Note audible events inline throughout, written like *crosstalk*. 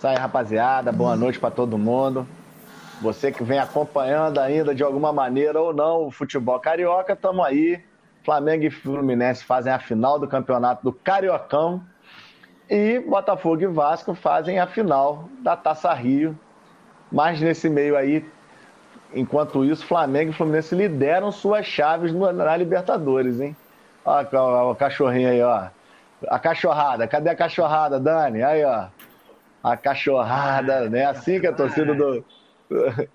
Aí, rapaziada. Boa noite para todo mundo. Você que vem acompanhando ainda de alguma maneira ou não o futebol carioca, estamos aí. Flamengo e Fluminense fazem a final do campeonato do Cariocão. E Botafogo e Vasco fazem a final da Taça Rio. Mas nesse meio aí, enquanto isso, Flamengo e Fluminense lideram suas chaves na Libertadores, hein? Olha o cachorrinho aí, ó. A cachorrada, cadê a cachorrada, Dani? Aí, ó. A cachorrada, né? Assim que a torcida do. *laughs*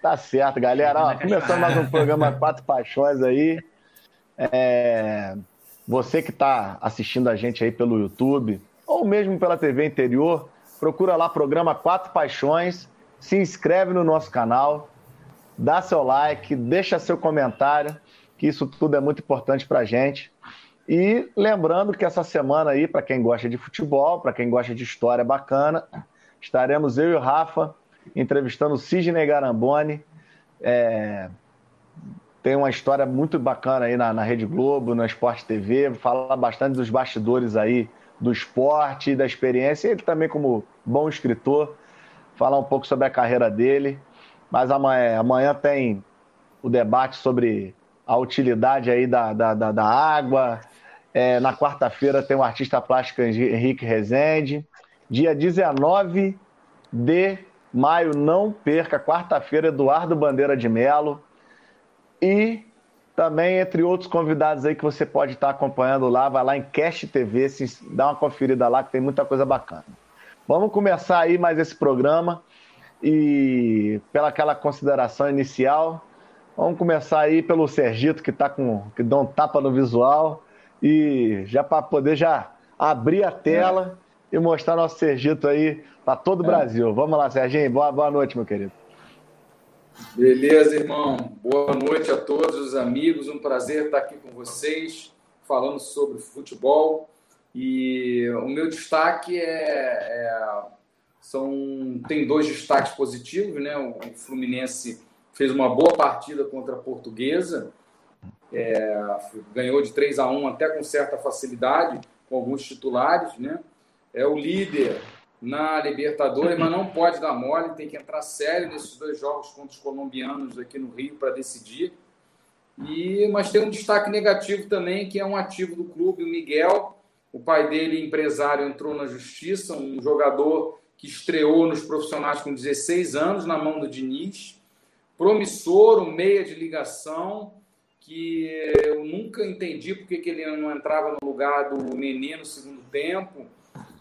tá certo, galera. Ó, começando mais um programa Quatro Paixões aí. É... Você que está assistindo a gente aí pelo YouTube, ou mesmo pela TV interior, procura lá programa Quatro Paixões, se inscreve no nosso canal, dá seu like, deixa seu comentário, que isso tudo é muito importante para a gente. E lembrando que essa semana aí, para quem gosta de futebol, para quem gosta de história bacana, estaremos eu e o Rafa entrevistando o Sidney Garamboni. É... Tem uma história muito bacana aí na, na Rede Globo, no Esporte TV, fala bastante dos bastidores aí do esporte, da experiência. Ele também, como bom escritor, falar um pouco sobre a carreira dele. Mas amanhã, amanhã tem o debate sobre a utilidade aí da, da, da, da água, é, na quarta-feira tem o artista plástico Henrique Rezende. Dia 19 de maio, não perca, quarta-feira, Eduardo Bandeira de Melo. E também, entre outros convidados aí que você pode estar acompanhando lá, vai lá em Cast TV, se dá uma conferida lá que tem muita coisa bacana. Vamos começar aí mais esse programa e pela aquela consideração inicial, vamos começar aí pelo Sergito que tá com que dá um tapa no visual e já para poder já abrir a tela é. e mostrar nosso Sergito aí para todo o é. Brasil. Vamos lá, Serginho. Boa, boa noite, meu querido. Beleza, irmão. Boa noite a todos os amigos. Um prazer estar aqui com vocês, falando sobre futebol. E o meu destaque é, é são tem dois destaques positivos, né? O Fluminense fez uma boa partida contra a Portuguesa é, ganhou de 3 a 1 até com certa facilidade, com alguns titulares, né? É o líder na Libertadores, mas não pode dar mole, tem que entrar sério nesses dois jogos contra os colombianos aqui no Rio para decidir. E mas tem um destaque negativo também, que é um ativo do clube, o Miguel. O pai dele, empresário, entrou na justiça, um jogador que estreou nos profissionais com 16 anos na mão do Diniz. Promissor, um meia de ligação, que eu nunca entendi porque que ele não entrava no lugar do Nenê no segundo tempo.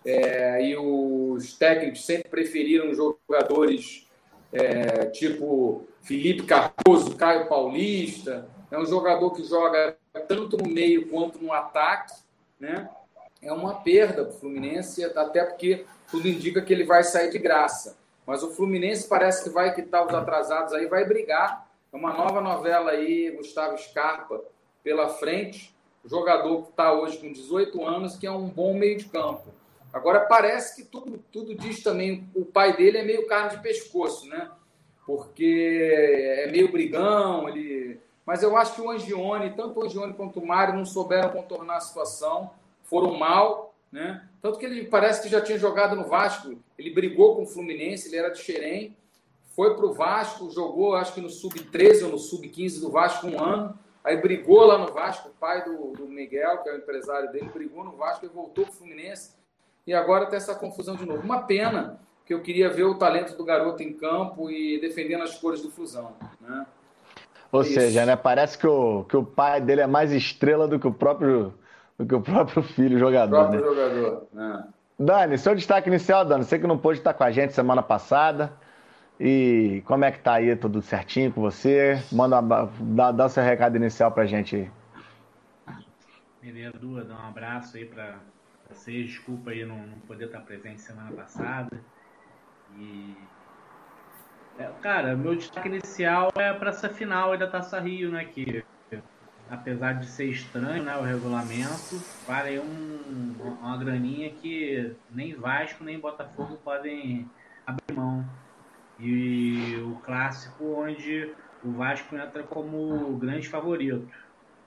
É, e os técnicos sempre preferiram jogadores é, tipo Felipe Cardoso, Caio Paulista. É um jogador que joga tanto no meio quanto no ataque. Né? É uma perda para o Fluminense, até porque tudo indica que ele vai sair de graça. Mas o Fluminense parece que vai quitar os atrasados aí, vai brigar uma nova novela aí, Gustavo Scarpa, pela frente. Jogador que está hoje com 18 anos, que é um bom meio de campo. Agora, parece que tudo, tudo diz também, o pai dele é meio carne de pescoço, né? Porque é meio brigão, ele... Mas eu acho que o Angione, tanto o Angione quanto o Mário, não souberam contornar a situação, foram mal, né? Tanto que ele parece que já tinha jogado no Vasco, ele brigou com o Fluminense, ele era de Xerém, foi para o Vasco, jogou acho que no sub-13 ou no sub-15 do Vasco um ano, aí brigou lá no Vasco, o pai do, do Miguel, que é o empresário dele, brigou no Vasco e voltou para o Fluminense, e agora tem essa confusão de novo. Uma pena, que eu queria ver o talento do garoto em campo e defendendo as cores do Flusão, né? Ou é seja, né, parece que o, que o pai dele é mais estrela do que o próprio, do que o próprio filho jogador. O próprio né? jogador, né? Dani, seu destaque inicial, Dani, você que não pôde estar com a gente semana passada, e como é que tá aí? Tudo certinho com você? Manda dá, dá seu recado inicial pra gente aí. Beleza, Dua, dá um abraço aí pra vocês. Desculpa aí não, não poder estar presente semana passada. E. É, cara, meu destaque inicial é para essa final aí da Taça Rio, né? Que apesar de ser estranho né, o regulamento, vale um, uma graninha que nem Vasco nem Botafogo podem abrir mão e o clássico onde o Vasco entra como grande favorito.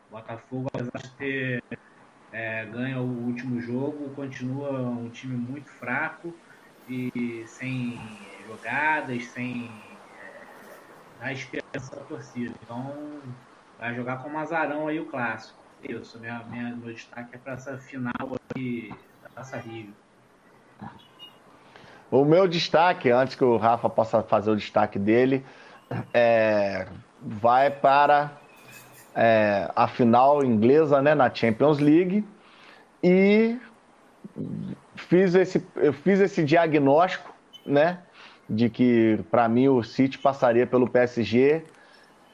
O Botafogo, apesar de ter é, ganho o último jogo, continua um time muito fraco e sem jogadas, sem é, dar esperança da torcida. Então vai jogar com o Mazarão aí o clássico. Isso, minha, minha, meu destaque é para essa final aí da Taça Rio. O meu destaque, antes que o Rafa possa fazer o destaque dele, é, vai para é, a final inglesa né, na Champions League. E fiz esse, eu fiz esse diagnóstico né, de que para mim o City passaria pelo PSG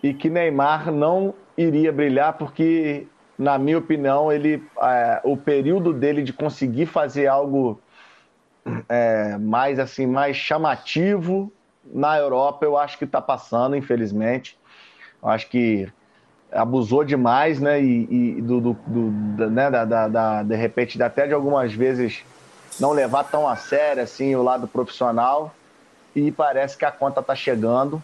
e que Neymar não iria brilhar porque na minha opinião ele é, o período dele de conseguir fazer algo é, mais assim mais chamativo na Europa eu acho que está passando infelizmente eu acho que abusou demais, né? E, e do, do, do né? Da, da, da, de repente, até de algumas vezes não levar tão a sério assim o lado profissional. E parece que a conta está chegando.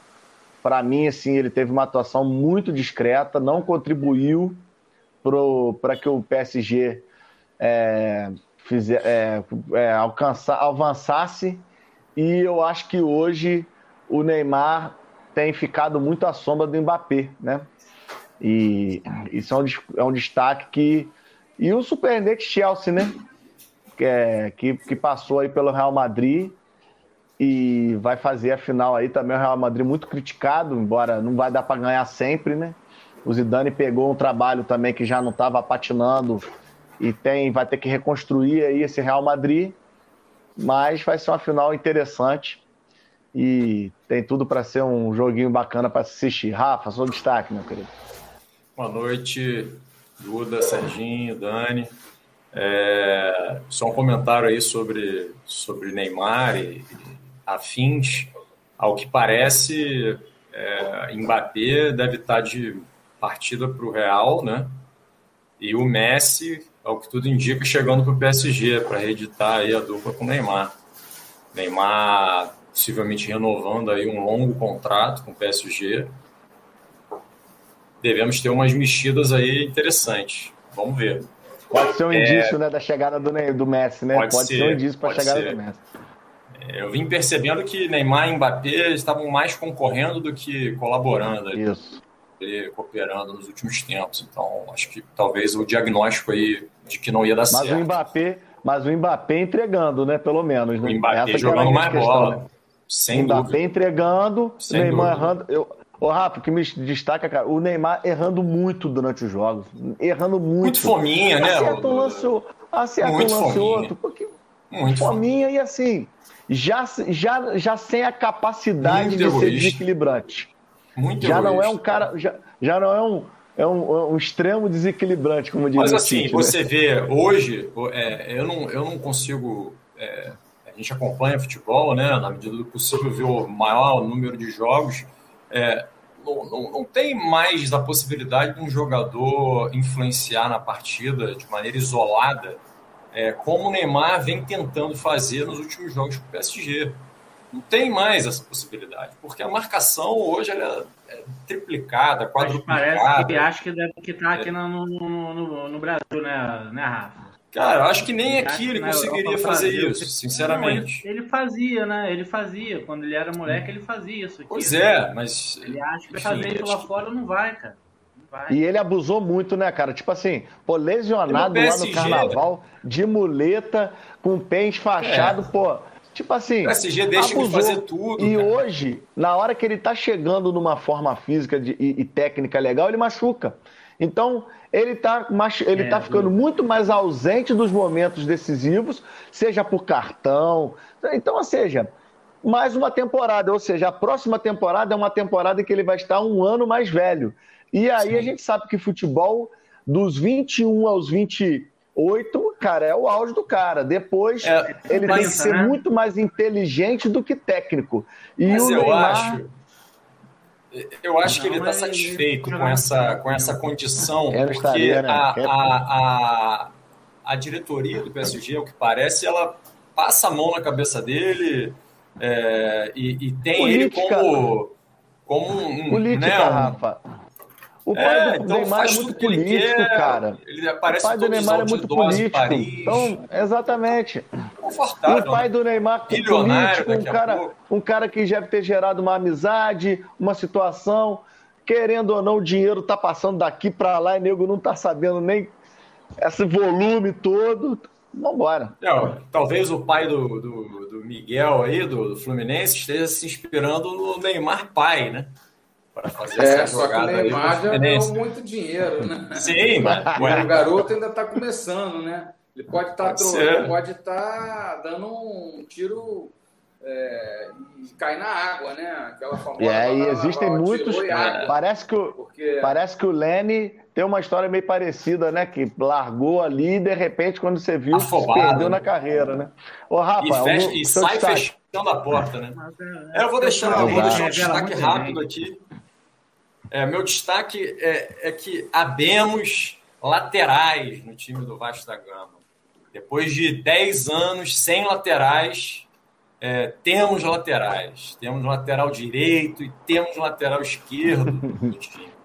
Para mim, assim, ele teve uma atuação muito discreta, não contribuiu para que o PSG é, fizer, é, é, alcançar, avançasse. E eu acho que hoje o Neymar tem ficado muito à sombra do Mbappé, né? E isso é um, é um destaque que. E o surpreendente Chelsea, né? Que, é, que, que passou aí pelo Real Madrid e vai fazer a final aí também. O Real Madrid muito criticado, embora não vai dar para ganhar sempre, né? O Zidane pegou um trabalho também que já não estava patinando e tem, vai ter que reconstruir aí esse Real Madrid. Mas vai ser uma final interessante e tem tudo para ser um joguinho bacana para assistir. Rafa, seu destaque, meu querido. Boa noite, Duda, Serginho, Dani. É, só um comentário aí sobre, sobre Neymar e, afins. Ao que parece, é, Mbappé deve estar de partida para o Real, né? E o Messi, ao que tudo indica, chegando para o PSG para reeditar aí a dupla com o Neymar. Neymar possivelmente renovando aí um longo contrato com o PSG devemos ter umas mexidas aí interessantes. Vamos ver. Pode ser um é... indício né, da chegada do, do Messi, né? Pode, pode ser, ser, um indício para a chegada ser. do Messi. É, eu vim percebendo que Neymar e Mbappé estavam mais concorrendo do que colaborando. Isso. Ali, cooperando nos últimos tempos. Então, acho que talvez o diagnóstico aí de que não ia dar mas certo. O Mbappé, mas o Mbappé entregando, né? Pelo menos. Né? O Mbappé Essa jogando mais questão, bola. Né? Sem Mbappé dúvida. entregando, Sem Neymar dúvida. errando. Eu, Ô, Rafa, o que me destaca, cara, o Neymar errando muito durante os jogos. Errando muito. Muito fominha, né? Acerta um lance, acerta muito um lance fominha. outro. Porque muito fominha, fominha e assim, já, já, já sem a capacidade muito de egoísta. ser desequilibrante. Muito já egoísta. não é um cara. Já, já não é um. É um, um, extremo desequilibrante, como diz Mas assim, City, você né? vê, hoje, é, eu, não, eu não consigo. É, a gente acompanha futebol, né? Na medida do possível, ver o maior número de jogos. É, não, não, não, tem mais a possibilidade de um jogador influenciar na partida de maneira isolada, é, como o Neymar vem tentando fazer nos últimos jogos com o PSG. Não tem mais essa possibilidade, porque a marcação hoje é, é triplicada, quadruplicada. Parece que acho que deve estar aqui no, no, no, no Brasil, né, né Rafa? Cara, eu acho que nem aqui ele conseguiria fazer isso, sinceramente. Não, ele, fazia, né? Ele fazia. Quando ele era moleque, ele fazia isso. Aqui, pois é, mas. Ele acha que fazer isso lá fora não vai, cara. vai. E ele abusou muito, né, cara? Tipo assim, pô, lesionado lá no carnaval, de muleta, com o pé esfachado, é. pô. Tipo assim. O PSG deixa abusou. de fazer tudo. E cara. hoje, na hora que ele tá chegando numa forma física de, e, e técnica legal, ele machuca. Então, ele está ele é, tá ficando muito mais ausente dos momentos decisivos, seja por cartão. Então, ou seja, mais uma temporada. Ou seja, a próxima temporada é uma temporada em que ele vai estar um ano mais velho. E aí Sim. a gente sabe que futebol, dos 21 aos 28, cara, é o auge do cara. Depois, é, ele tem que ser né? muito mais inteligente do que técnico. E Mas o Neymar... acho eu acho que ele está satisfeito com essa, com essa condição, porque né? a, a, a, a diretoria do PSG, o que parece, ela passa a mão na cabeça dele é, e, e, tem Política. ele como, como um. Política, né, um, Rafa. O pai é, do então Neymar é muito político, cara. Ele aparece o pai do Neymar é muito político. Então, exatamente. confortável. O pai né? do Neymar, político, um cara, um cara que deve ter gerado uma amizade, uma situação. Querendo ou não, o dinheiro tá passando daqui para lá e nego não tá sabendo nem esse volume todo. Vambora. É, talvez o pai do, do, do Miguel aí, do, do, Fluminense, esteja se inspirando no Neymar pai, né? Para fazer é, essa só jogada. Que o Neymar já deu muito dinheiro, né? *laughs* Sim, mas. *laughs* o garoto ainda está começando, né? Ele pode estar tá pode estar tá dando um tiro é, e cair na água, né? Aquela famosa. É, e existem muitos. Parece que, o, Porque... parece que o Lene tem uma história meio parecida, né? Que largou ali e de repente, quando você viu, Afobado, perdeu né? na carreira, né? Ô, Rafa, e, fecha, e sai destaque. fechando a porta, né? É, eu vou deixar, eu vou deixar um destaque rápido aqui. É, meu destaque é, é que abemos laterais no time do Vasco da Gama. Depois de 10 anos sem laterais, é, temos laterais. Temos lateral direito e temos lateral esquerdo no time. *laughs*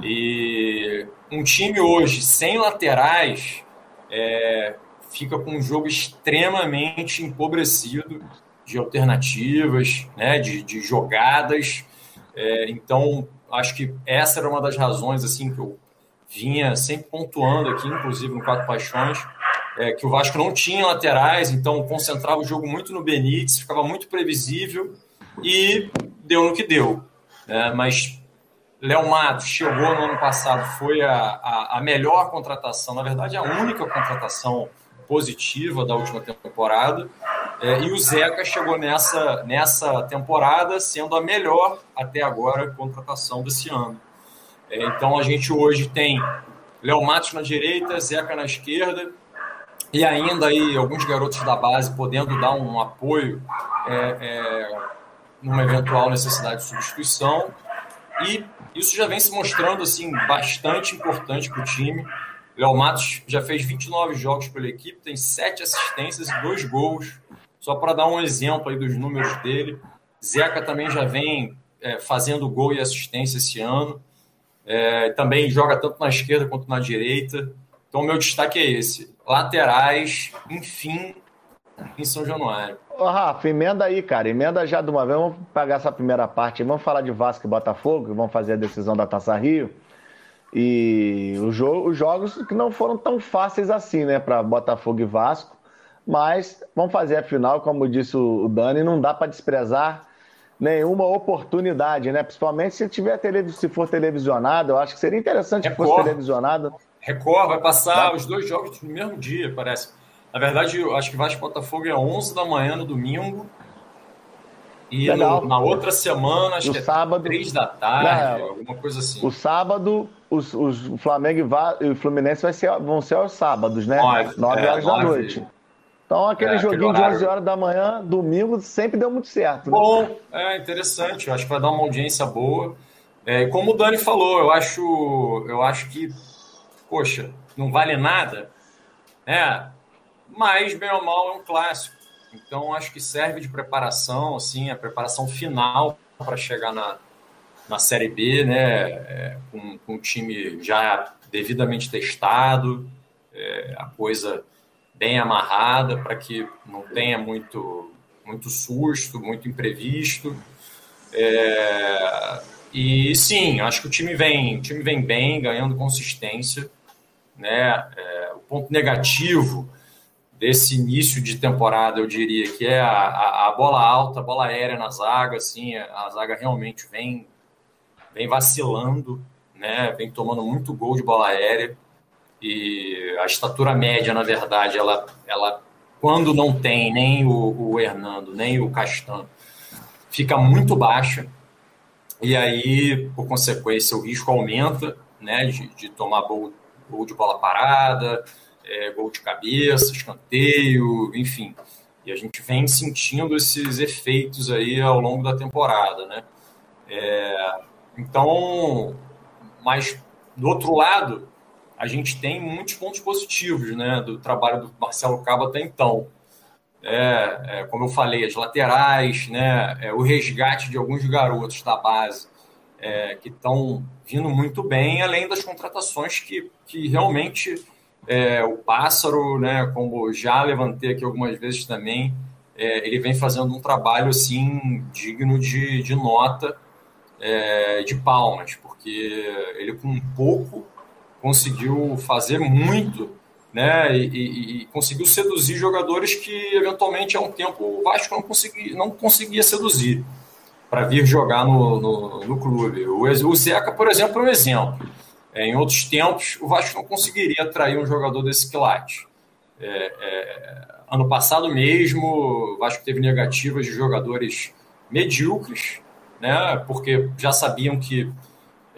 E um time hoje sem laterais é, fica com um jogo extremamente empobrecido de alternativas, né, de, de jogadas. É, então, acho que essa era uma das razões assim que eu vinha sempre pontuando aqui, inclusive no Quatro Paixões, é, que o Vasco não tinha laterais, então concentrava o jogo muito no Benítez, ficava muito previsível e deu no que deu. Né? Mas Léo Matos chegou no ano passado, foi a, a, a, melhor contratação, na verdade, a única contratação positiva da última temporada. É, e o Zeca chegou nessa, nessa temporada sendo a melhor até agora contratação desse ano. É, então a gente hoje tem Léo Matos na direita, Zeca na esquerda, e ainda aí alguns garotos da base podendo dar um apoio é, é, numa eventual necessidade de substituição. E isso já vem se mostrando assim bastante importante para o time. Léo Matos já fez 29 jogos pela equipe, tem sete assistências e dois gols. Só para dar um exemplo aí dos números dele. Zeca também já vem é, fazendo gol e assistência esse ano. É, também joga tanto na esquerda quanto na direita. Então, meu destaque é esse: laterais, enfim, em São Januário. Ô, Rafa, emenda aí, cara. Emenda já de uma vez. Vamos pegar essa primeira parte. Vamos falar de Vasco e Botafogo, vamos fazer a decisão da Taça Rio. E jo os jogos que não foram tão fáceis assim, né, para Botafogo e Vasco. Mas vamos fazer a final, como disse o Dani, não dá para desprezar nenhuma oportunidade, né? Principalmente se tiver se for televisionado, eu acho que seria interessante Record. que fosse televisionado. Record vai passar os dois jogos no mesmo dia, parece. Na verdade, eu acho que Vasco Botafogo é 11 da manhã no domingo. E no, na outra semana, acho que é sábado, 3 da tarde, é, alguma coisa assim. O sábado, os, os Flamengo e o Fluminense vai ser, vão ser aos sábados, né? 9 é, horas da noite. Então, aquele é, joguinho aquele de 11 horas da manhã, domingo, sempre deu muito certo. Né? Bom, é interessante. Eu acho que vai dar uma audiência boa. É, como o Dani falou, eu acho, eu acho que, poxa, não vale nada, né? Mas, bem ou mal, é um clássico. Então, acho que serve de preparação, assim, a preparação final para chegar na, na Série B, né? É, com, com o time já devidamente testado, é, a coisa bem amarrada para que não tenha muito, muito susto, muito imprevisto. É, e sim, acho que o time vem, o time vem bem, ganhando consistência. Né? É, o ponto negativo desse início de temporada, eu diria que é a, a, a, bola alta, a bola aérea na zaga, assim, a zaga realmente vem, vem vacilando, né? vem tomando muito gol de bola aérea e a estatura média, na verdade, ela, ela quando não tem nem o, o Hernando, nem o Castan, fica muito baixa. E aí, por consequência, o risco aumenta né, de, de tomar gol, gol de bola parada, é, gol de cabeça, escanteio, enfim. E a gente vem sentindo esses efeitos aí ao longo da temporada, né? É, então, mas do outro lado, a gente tem muitos pontos positivos né, do trabalho do Marcelo Cabo até então. É, é, como eu falei, as laterais, né, é, o resgate de alguns garotos da base é, que estão vindo muito bem, além das contratações que, que realmente é, o Pássaro, né, como já levantei aqui algumas vezes também, é, ele vem fazendo um trabalho assim digno de, de nota, de palmas, porque ele com pouco conseguiu fazer muito, né, e, e, e, conseguiu seduzir jogadores que eventualmente há um tempo o Vasco não conseguia, não conseguia seduzir para vir jogar no, no, no clube. O, o Zeca, por exemplo, é um exemplo. É, em outros tempos, o Vasco não conseguiria atrair um jogador desse quilate. É, é, ano passado mesmo, o Vasco teve negativas de jogadores medíocres, né, porque já sabiam que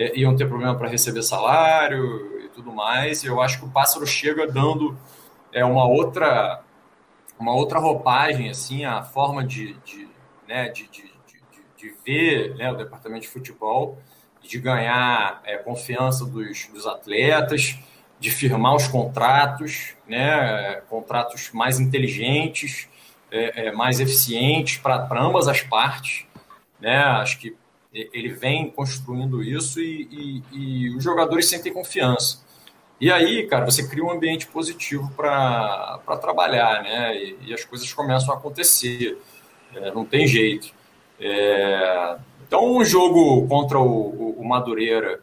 é, iam ter problema para receber salário e tudo mais. E eu acho que o Pássaro chega dando é, uma outra uma outra roupagem, assim, a forma de, de, né, de, de, de, de ver né, o departamento de futebol de ganhar é, confiança dos, dos atletas, de firmar os contratos, né, contratos mais inteligentes, é, é, mais eficientes para ambas as partes. Né? Acho que ele vem construindo isso e, e, e, os jogadores sentem confiança. E aí, cara, você cria um ambiente positivo para trabalhar, né? E, e, as coisas começam a acontecer. É, não tem jeito. É, então, um jogo contra o, o, Madureira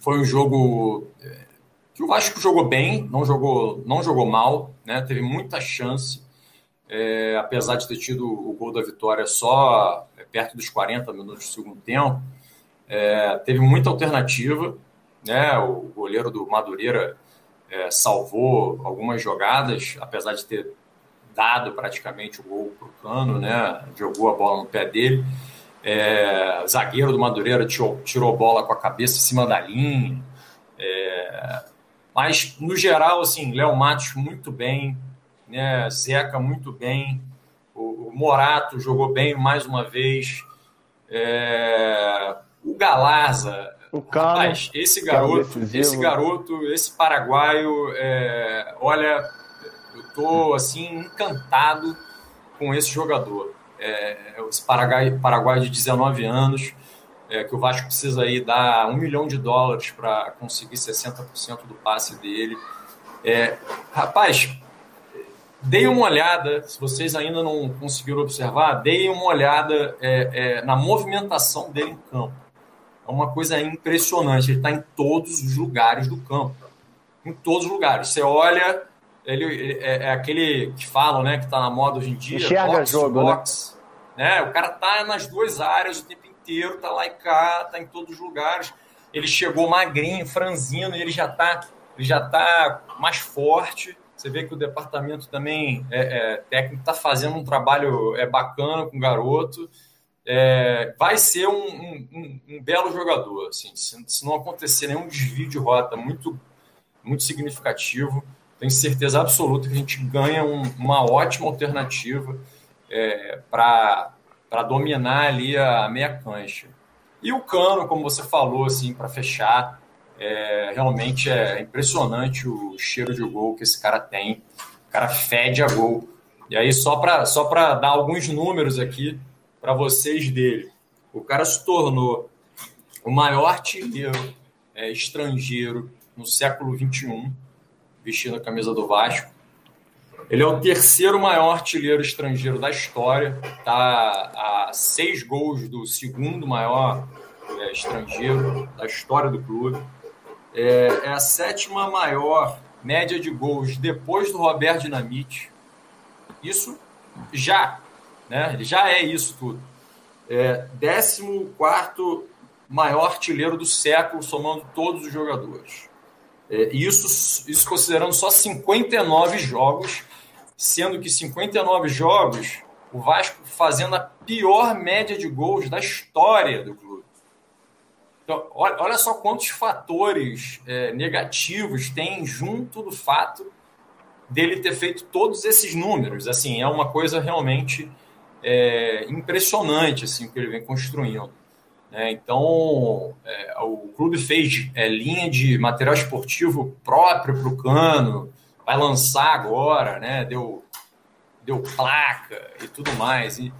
foi um jogo é, que o Vasco jogou bem, não jogou, não jogou mal, né? teve muita chance, é, apesar de ter tido o gol da vitória só é, perto dos 40 minutos do segundo tempo. É, teve muita alternativa, né? o goleiro do Madureira é, salvou algumas jogadas, apesar de ter dado praticamente o gol para o Cano, né? jogou a bola no pé dele. É, zagueiro do Madureira tirou, tirou bola com a cabeça em cima da linha. É, mas, no geral, assim, Léo Matos muito bem, né? Zeca muito bem, o, o Morato jogou bem mais uma vez. É, o Galarza, o Cano, rapaz, esse garoto, esse garoto, esse paraguaio, é, olha, eu tô assim encantado com esse jogador é, esse Paraguai, Paraguai de 19 anos, é, que o Vasco precisa aí dar um milhão de dólares para conseguir 60% do passe dele. É, rapaz, deem uma olhada, se vocês ainda não conseguiram observar, deem uma olhada é, é, na movimentação dele em campo. É uma coisa impressionante, ele está em todos os lugares do campo. Em todos os lugares. Você olha, ele, ele é, é, aquele que falam, né, que está na moda hoje em dia. Enxerga box, jogo, box, né? né? O cara tá nas duas áreas o tempo inteiro, tá lá e cá, tá em todos os lugares. Ele chegou magrinho, franzino, e ele já tá, ele já tá mais forte. Você vê que o departamento também é, é técnico está fazendo um trabalho é bacana com o garoto. É, vai ser um, um, um, belo jogador. Assim, se, se, não acontecer nenhum desvio de rota muito, muito significativo, tenho certeza absoluta que a gente ganha um, uma ótima alternativa é, para dominar ali a meia cancha. E o Cano, como você falou, assim, para fechar, é, realmente é impressionante o cheiro de gol que esse cara tem. O cara fede a gol. E aí, só para só dar alguns números aqui para vocês dele. O cara se tornou o maior artilheiro é, estrangeiro no século XXI vestindo a camisa do Vasco. Ele é o terceiro maior artilheiro estrangeiro da história, está a seis gols do segundo maior é, estrangeiro da história do clube. É, é, a sétima maior média de gols depois do Roberto Dinamite. Isso já, né? Ele já é isso tudo. É, décimo quarto maior artilheiro do século, somando todos os jogadores. É, isso, isso considerando só 59 jogos, sendo que 59 jogos, o Vasco fazendo a pior média de gols da história do. Então, olha só quantos fatores é, negativos tem junto do fato dele ter feito todos esses números. Assim, é uma coisa realmente é, impressionante assim que ele vem construindo. Né? Então, é, o clube fez é, linha de material esportivo próprio para o cano, vai lançar agora, né? deu, deu placa e tudo mais. E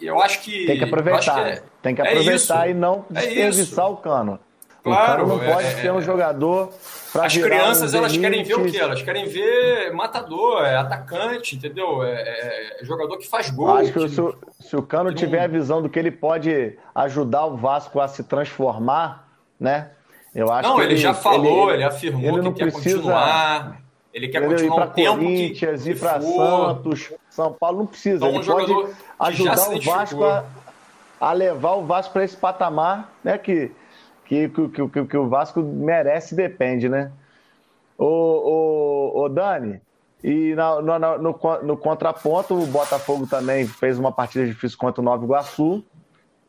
eu acho que. Tem que aproveitar. Que é, tem que aproveitar e não é desperdiçar o cano. Claro, o não pode é, ser um jogador As crianças, um elas querem ver o quê? Elas querem ver matador, é atacante, entendeu? É, é, é jogador que faz gol. Acho que, que se, se, o Cano tiver a visão do que ele pode ajudar o Vasco a se transformar, né? Eu acho não, ele, ele, já falou, ele, ele afirmou ele que quer precisa... continuar. Ele quer continuar um tempo Corinthians, que, ir para Santos, São Paulo não precisa. Então, ele um pode ajudar o Vasco a, a, levar o Vasco para esse patamar, né? Que, que, que, que, que, o Vasco merece e depende, né? O, o, o Dani, e no, no, no, no, contraponto, o Botafogo também fez uma partida difícil contra o Nova Iguaçu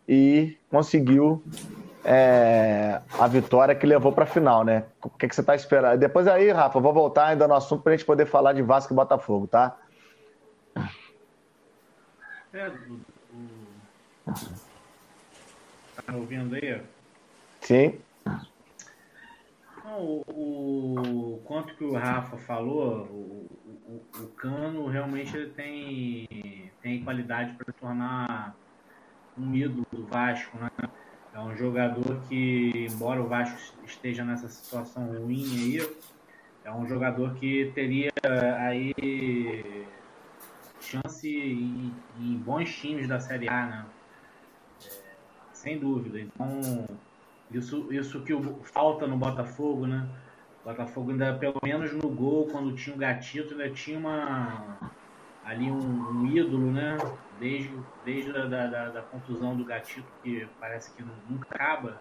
e conseguiu é, a vitória que levou para a final, né? O que, que você está esperando? Depois aí, Rafa, vou voltar ainda no assunto para a gente poder falar de Vasco e Botafogo, tá? É, o, o... Tá ouvindo aí? Sim. Não, o, o, quanto que o Rafa falou, o, o, o Cano realmente ele tem, tem qualidade para tornar um ídolo do Vasco, né? É um jogador que, embora o Vasco esteja nessa situação ruim aí, é um jogador que teria aí chance em bons times da Série A, né? É, sem dúvida. Então, isso, isso que o, falta no Botafogo, né? O Botafogo ainda, pelo menos no gol, quando tinha o Gatito, ainda tinha uma ali um, um ídolo, né? Desde, desde a da, da, da, contusão do Gatito, que parece que nunca acaba.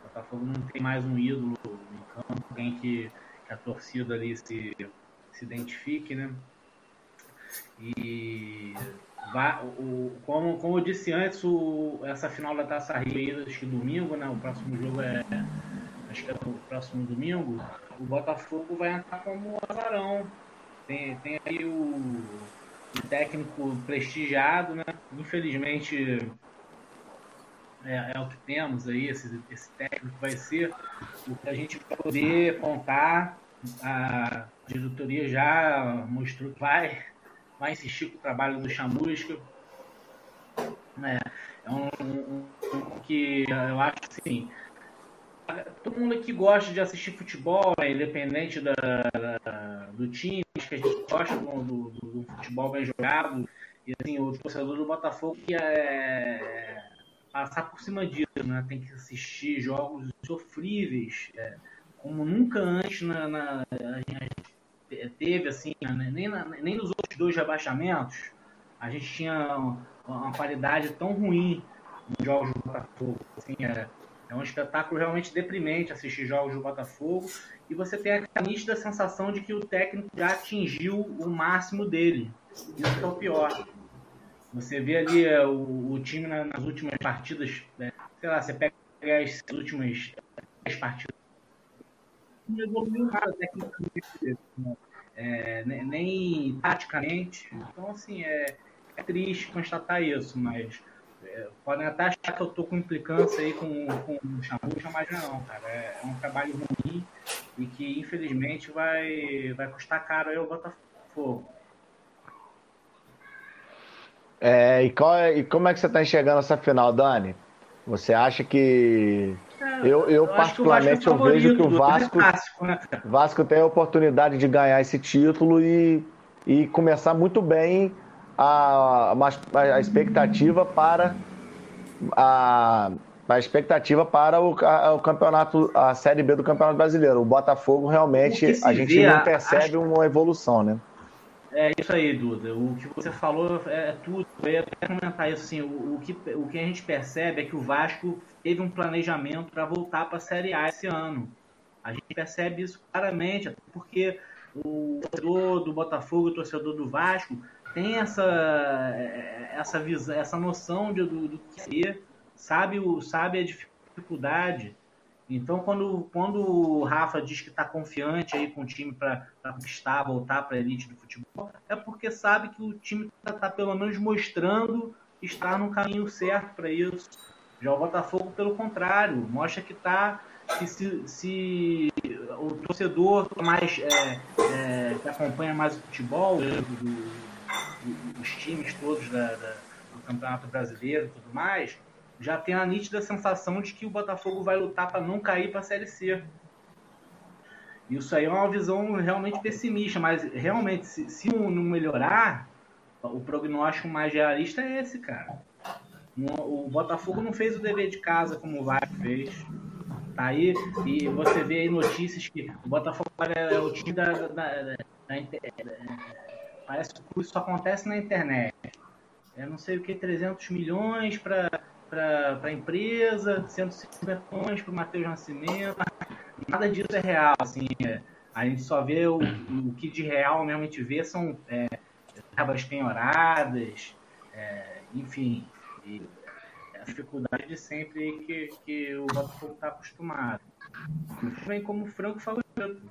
O Botafogo não tem mais um ídolo em campo, alguém que, que a torcida ali se, se identifique, né? E o, como, como eu disse antes, o, essa final da Taça Rio, acho que domingo, né? O próximo jogo é. Acho que é o próximo domingo. O Botafogo vai entrar como azarão. Tem, tem aí o um técnico prestigiado, né? Infelizmente é, é, o que temos aí, esse, esse técnico vai ser o que a gente vai poder contar. A diretoria já mostrou que vai, vai insistir com o trabalho do Chamusca. É, é um, um, um, que eu acho assim, todo mundo aqui gosta de assistir futebol, né, independente da, da, do time, que a gente gosta do, do, do, futebol bem jogado. E assim, o torcedor do Botafogo é passar por cima disso, né? Tem que assistir jogos sofríveis, é, como nunca antes na, na, a teve, assim, né? nem, na, nem nos outros dois rebaixamentos, a gente tinha uma, uma qualidade tão ruim nos jogos do Botafogo. Assim, é, é um espetáculo realmente deprimente assistir jogos do Botafogo e você tem a nítida sensação de que o técnico já atingiu o máximo dele. Isso é o pior. Você vê ali é, o, o time nas últimas partidas, né? sei lá, você pega as últimas 10 partidas. Não evoluiu nada tecnicamente, né? é, nem, nem taticamente. Então, assim, é, é triste constatar isso, mas é, podem até achar que eu tô com implicância aí com, com o Chamucha, mas não, cara. É, é, um trabalho ruim e que infelizmente vai, vai custar caro aí o Botafogo. É, e, qual é, e como é que você está enxergando essa final, Dani? Você acha que. É, eu, eu, eu particularmente, eu vejo que o Vasco, clássico, né? Vasco tem a oportunidade de ganhar esse título e, e começar muito bem a, a expectativa para a, a expectativa para o, a, o campeonato, a Série B do Campeonato Brasileiro. O Botafogo realmente a gente vê, não percebe acho... uma evolução, né? É isso aí, Duda. O que você falou é, é tudo. Eu ia comentar isso assim. O, o, que, o que a gente percebe é que o Vasco teve um planejamento para voltar para a Série A esse ano. A gente percebe isso claramente, porque o torcedor do Botafogo o torcedor do Vasco tem essa essa visão, essa noção de, do, do que é, sabe o sabe a dificuldade. Então, quando, quando o Rafa diz que está confiante aí com o time para conquistar, voltar para a elite do futebol, é porque sabe que o time está tá, pelo menos mostrando estar no caminho certo para isso. Já o Botafogo, pelo contrário, mostra que está que se, se, o torcedor mais é, é, que acompanha mais o futebol do, os times todos da, da, do Campeonato Brasileiro e tudo mais, já tem a nítida sensação de que o Botafogo vai lutar para não cair para a Série C. Isso aí é uma visão realmente pessimista, mas realmente, se, se não melhorar, o prognóstico mais realista é esse, cara. O Botafogo não fez o dever de casa como o Vasco fez. Tá aí, e você vê aí notícias que o Botafogo é o time da. da, da, da parece que isso acontece na internet. É não sei o que, 300 milhões para a empresa, 150 milhões para o Matheus Nascimento nada disso é real, assim, é, a gente só vê o, o que de real mesmo a gente vê são é, verbas penhoradas, é, enfim, e a dificuldade de sempre que, que o Botafogo está acostumado. Vem como franco favorito.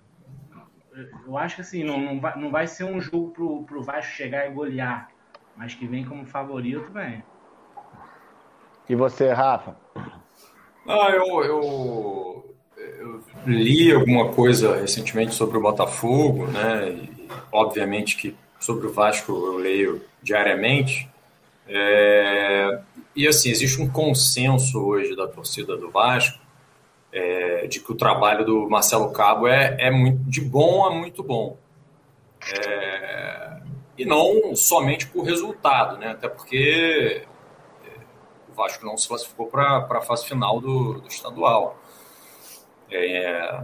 Eu acho que assim, não, não, vai, não vai ser um jogo pro, pro Vasco chegar e golear, mas que vem como favorito, vem. E você, Rafa? Ah, eu, eu eu li alguma coisa recentemente sobre o Botafogo, né? E, obviamente que sobre o Vasco eu leio diariamente. É, e assim, existe um consenso hoje da torcida do Vasco é, de que o trabalho do Marcelo Cabo é, é muito, de bom a muito bom. É, e não somente por resultado, né? Até porque Vasco não se classificou para a fase final do, do estadual. É,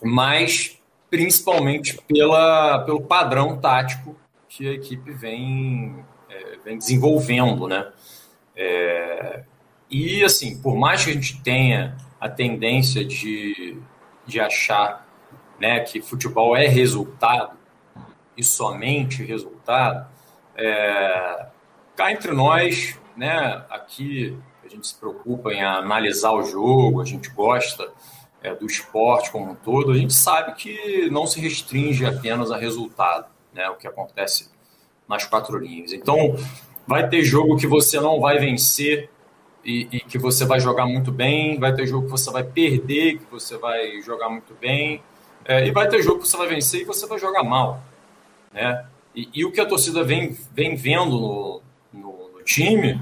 mas principalmente pela, pelo padrão tático que a equipe vem, é, vem desenvolvendo, né? É, e assim, por mais que a gente tenha a tendência de, de achar né, que futebol é resultado e somente resultado, é, cá entre nós, né, aqui a gente se preocupa em analisar o jogo, a gente gosta é, do esporte como um todo, a gente sabe que não se restringe apenas a resultado, né, o que acontece nas quatro linhas. Então, vai ter jogo que você não vai vencer e, e, que você vai jogar muito bem, vai ter jogo que você vai perder, que você vai jogar muito bem, é, e vai ter jogo que você vai vencer e você vai jogar mal. Né? E, e o que a torcida vem, vem vendo no, time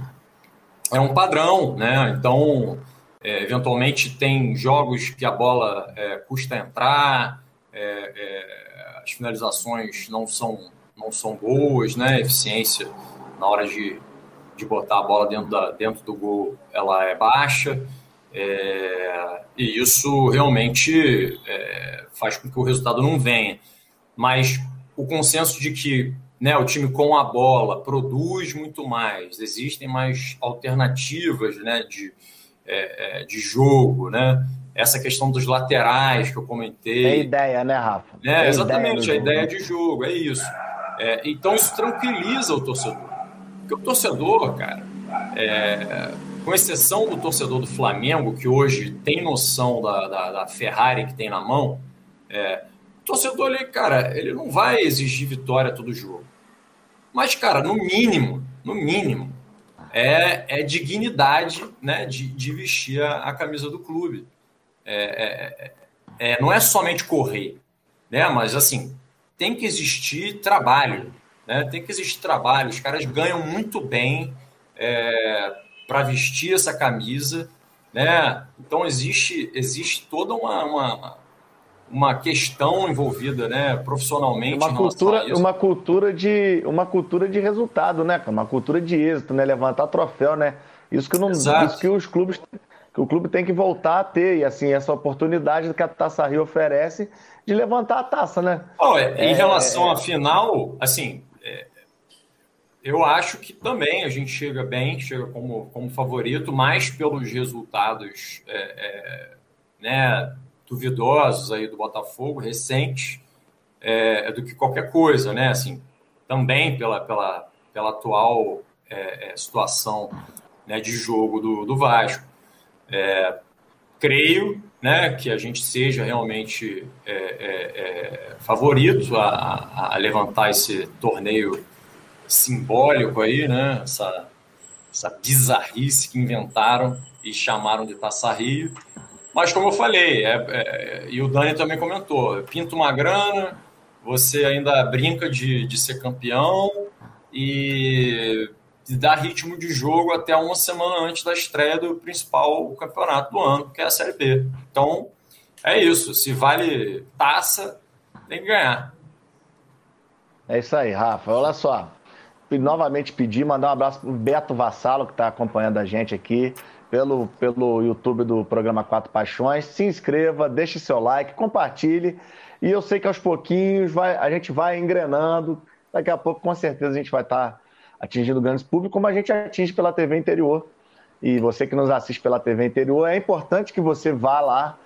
é um padrão, né? Então, é, eventualmente tem jogos que a bola é, custa entrar, é, é, as finalizações não são, não são boas, né? A eficiência na hora de, de botar a bola dentro, da, dentro do gol ela é baixa. É, e isso realmente é, faz com que o resultado não venha. Mas o consenso de que né, o time com a bola produz muito mais, existem mais alternativas né, de, é, é, de jogo, né? Essa questão dos laterais que eu comentei. É ideia, né, Rafa? É, exatamente, ideia a ideia de jogo, é isso. É, então isso tranquiliza o torcedor. Porque o torcedor, cara, é, com exceção do torcedor do Flamengo, que hoje tem noção da, da, da Ferrari que tem na mão, é, o torcedor ali, cara, ele não vai exigir vitória todo jogo. Mas, cara, no mínimo, no mínimo, é, é dignidade né, de, de vestir a, a, camisa do clube. É, é, é, não é somente correr, né, mas assim, tem que existir trabalho. Né, tem que existir trabalho. Os caras ganham muito bem é, para vestir essa camisa. Né? Então existe, existe toda uma, uma uma questão envolvida, né, profissionalmente. Uma cultura, uma cultura de, uma cultura de resultado, né, uma cultura de êxito, né, levantar troféu, né. Isso que não, Exato. isso que os clubes, que o clube tem que voltar a ter e assim essa oportunidade que a Taça Rio oferece de levantar a taça, né. Oh, em é, relação é... à final, assim, é, eu acho que também a gente chega bem, chega como, como favorito, mais pelos resultados, é, é, né duvidosos aí do Botafogo, recentes, é, do que qualquer coisa, né? Assim, também pela, pela, pela atual é, é, situação né, de jogo do, do Vasco. É, creio né, que a gente seja realmente é, é, favorito a, a, levantar esse torneio simbólico aí, né? Essa, essa bizarrice que inventaram e chamaram de Taça Rio. Mas, como eu falei, é, é, e o Dani também comentou, pinta uma grana, você ainda brinca de, de ser campeão e dá ritmo de jogo até uma semana antes da estreia do principal campeonato do ano, que é a Série B. Então, é isso. Se vale taça, tem que ganhar. É isso aí, Rafa. Olha só. Novamente pedir, mandar um abraço para o Beto Vassalo, que está acompanhando a gente aqui pelo, pelo YouTube do programa Quatro Paixões. Se inscreva, deixe seu like, compartilhe. E eu sei que aos pouquinhos vai, a gente vai engrenando. Daqui a pouco, com certeza, a gente vai estar atingindo grandes públicos, como a gente atinge pela TV interior. E você que nos assiste pela TV interior, é importante que você vá lá,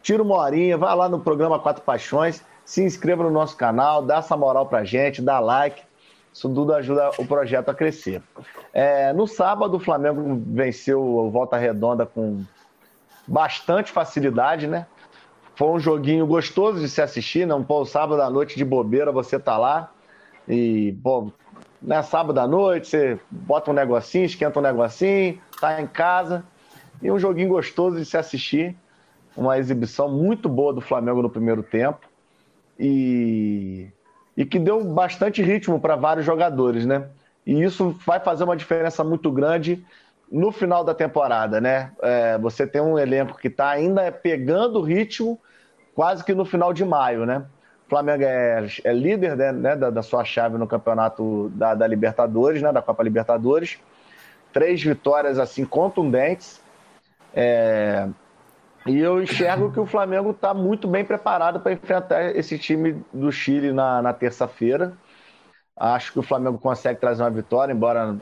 tira uma horinha, vá lá no programa Quatro Paixões, se inscreva no nosso canal, dá essa moral pra gente, dá like. Isso tudo ajuda o projeto a crescer. É, no sábado, o Flamengo venceu o Volta Redonda com bastante facilidade, né? Foi um joguinho gostoso de se assistir, não? Pô, sábado à noite de bobeira você tá lá e, pô, né, sábado à noite você bota um negocinho, esquenta um negocinho, tá em casa e um joguinho gostoso de se assistir. Uma exibição muito boa do Flamengo no primeiro tempo e, e que deu bastante ritmo para vários jogadores, né? E isso vai fazer uma diferença muito grande no final da temporada, né? É, você tem um elenco que está ainda pegando o ritmo quase que no final de maio, né? O Flamengo é, é líder né, né da, da, sua chave no campeonato da, da, Libertadores, né? Da Copa Libertadores. Três vitórias assim contundentes. É, e eu enxergo que o Flamengo está muito bem preparado para enfrentar esse time do Chile na, na terça-feira. Acho que o Flamengo consegue trazer uma vitória, embora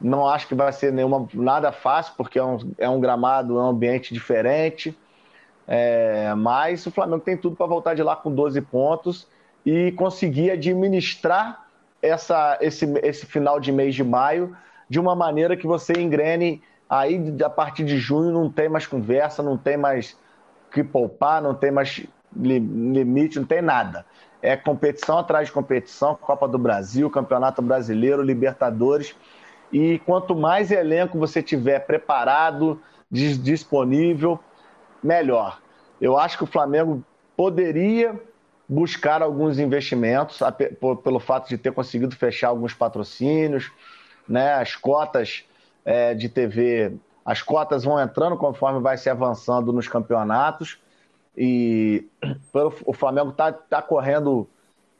não acho que vai ser nenhuma, nada fácil, porque é um, é um gramado, é um ambiente diferente. É, mas o Flamengo tem tudo para voltar de lá com 12 pontos e conseguir administrar essa, esse, esse final de mês de maio de uma maneira que você engrene Aí, a partir de junho, não tem mais conversa, não tem mais que poupar, não tem mais limite, não tem nada. É competição atrás de competição, Copa do Brasil, Campeonato Brasileiro, Libertadores. E quanto mais elenco você tiver preparado, disponível, melhor. Eu acho que o Flamengo poderia buscar alguns investimentos, pelo fato de ter conseguido fechar alguns patrocínios, né? as cotas é, de TV, as cotas vão entrando conforme vai se avançando nos campeonatos. E o Flamengo está tá correndo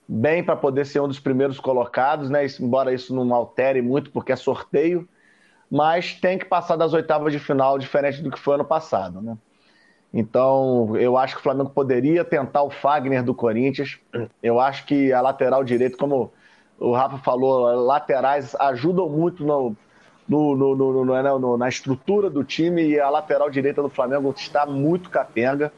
bem para poder ser um dos primeiros colocados, né? embora isso não altere muito, porque é sorteio, mas tem que passar das oitavas de final, diferente do que foi ano passado. Né? Então, eu acho que o Flamengo poderia tentar o Fagner do Corinthians. Eu acho que a lateral direito, como o Rafa falou, laterais ajudam muito no, no, no, no, no, na estrutura do time e a lateral direita do Flamengo está muito capenga.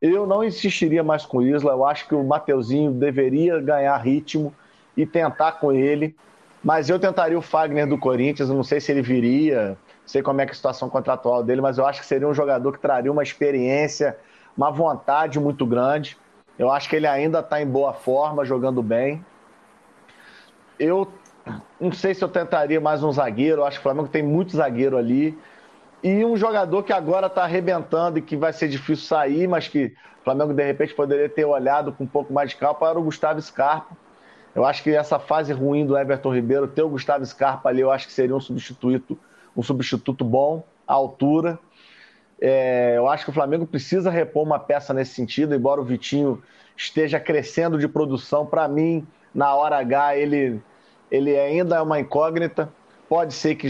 Eu não insistiria mais com o Isla, eu acho que o Mateuzinho deveria ganhar ritmo e tentar com ele, mas eu tentaria o Fagner do Corinthians, não sei se ele viria, sei como é, é a situação contratual dele, mas eu acho que seria um jogador que traria uma experiência, uma vontade muito grande. Eu acho que ele ainda está em boa forma, jogando bem. Eu não sei se eu tentaria mais um zagueiro. Acho que o Flamengo tem muito zagueiro ali. E um jogador que agora está arrebentando e que vai ser difícil sair, mas que o Flamengo de repente poderia ter olhado com um pouco mais de calma para o Gustavo Scarpa. Eu acho que essa fase ruim do Everton Ribeiro, ter o Gustavo Scarpa ali, eu acho que seria um substituto, um substituto bom, à altura. É, eu acho que o Flamengo precisa repor uma peça nesse sentido, embora o Vitinho esteja crescendo de produção. Para mim, na hora H, ele ele ainda é uma incógnita. Pode ser que,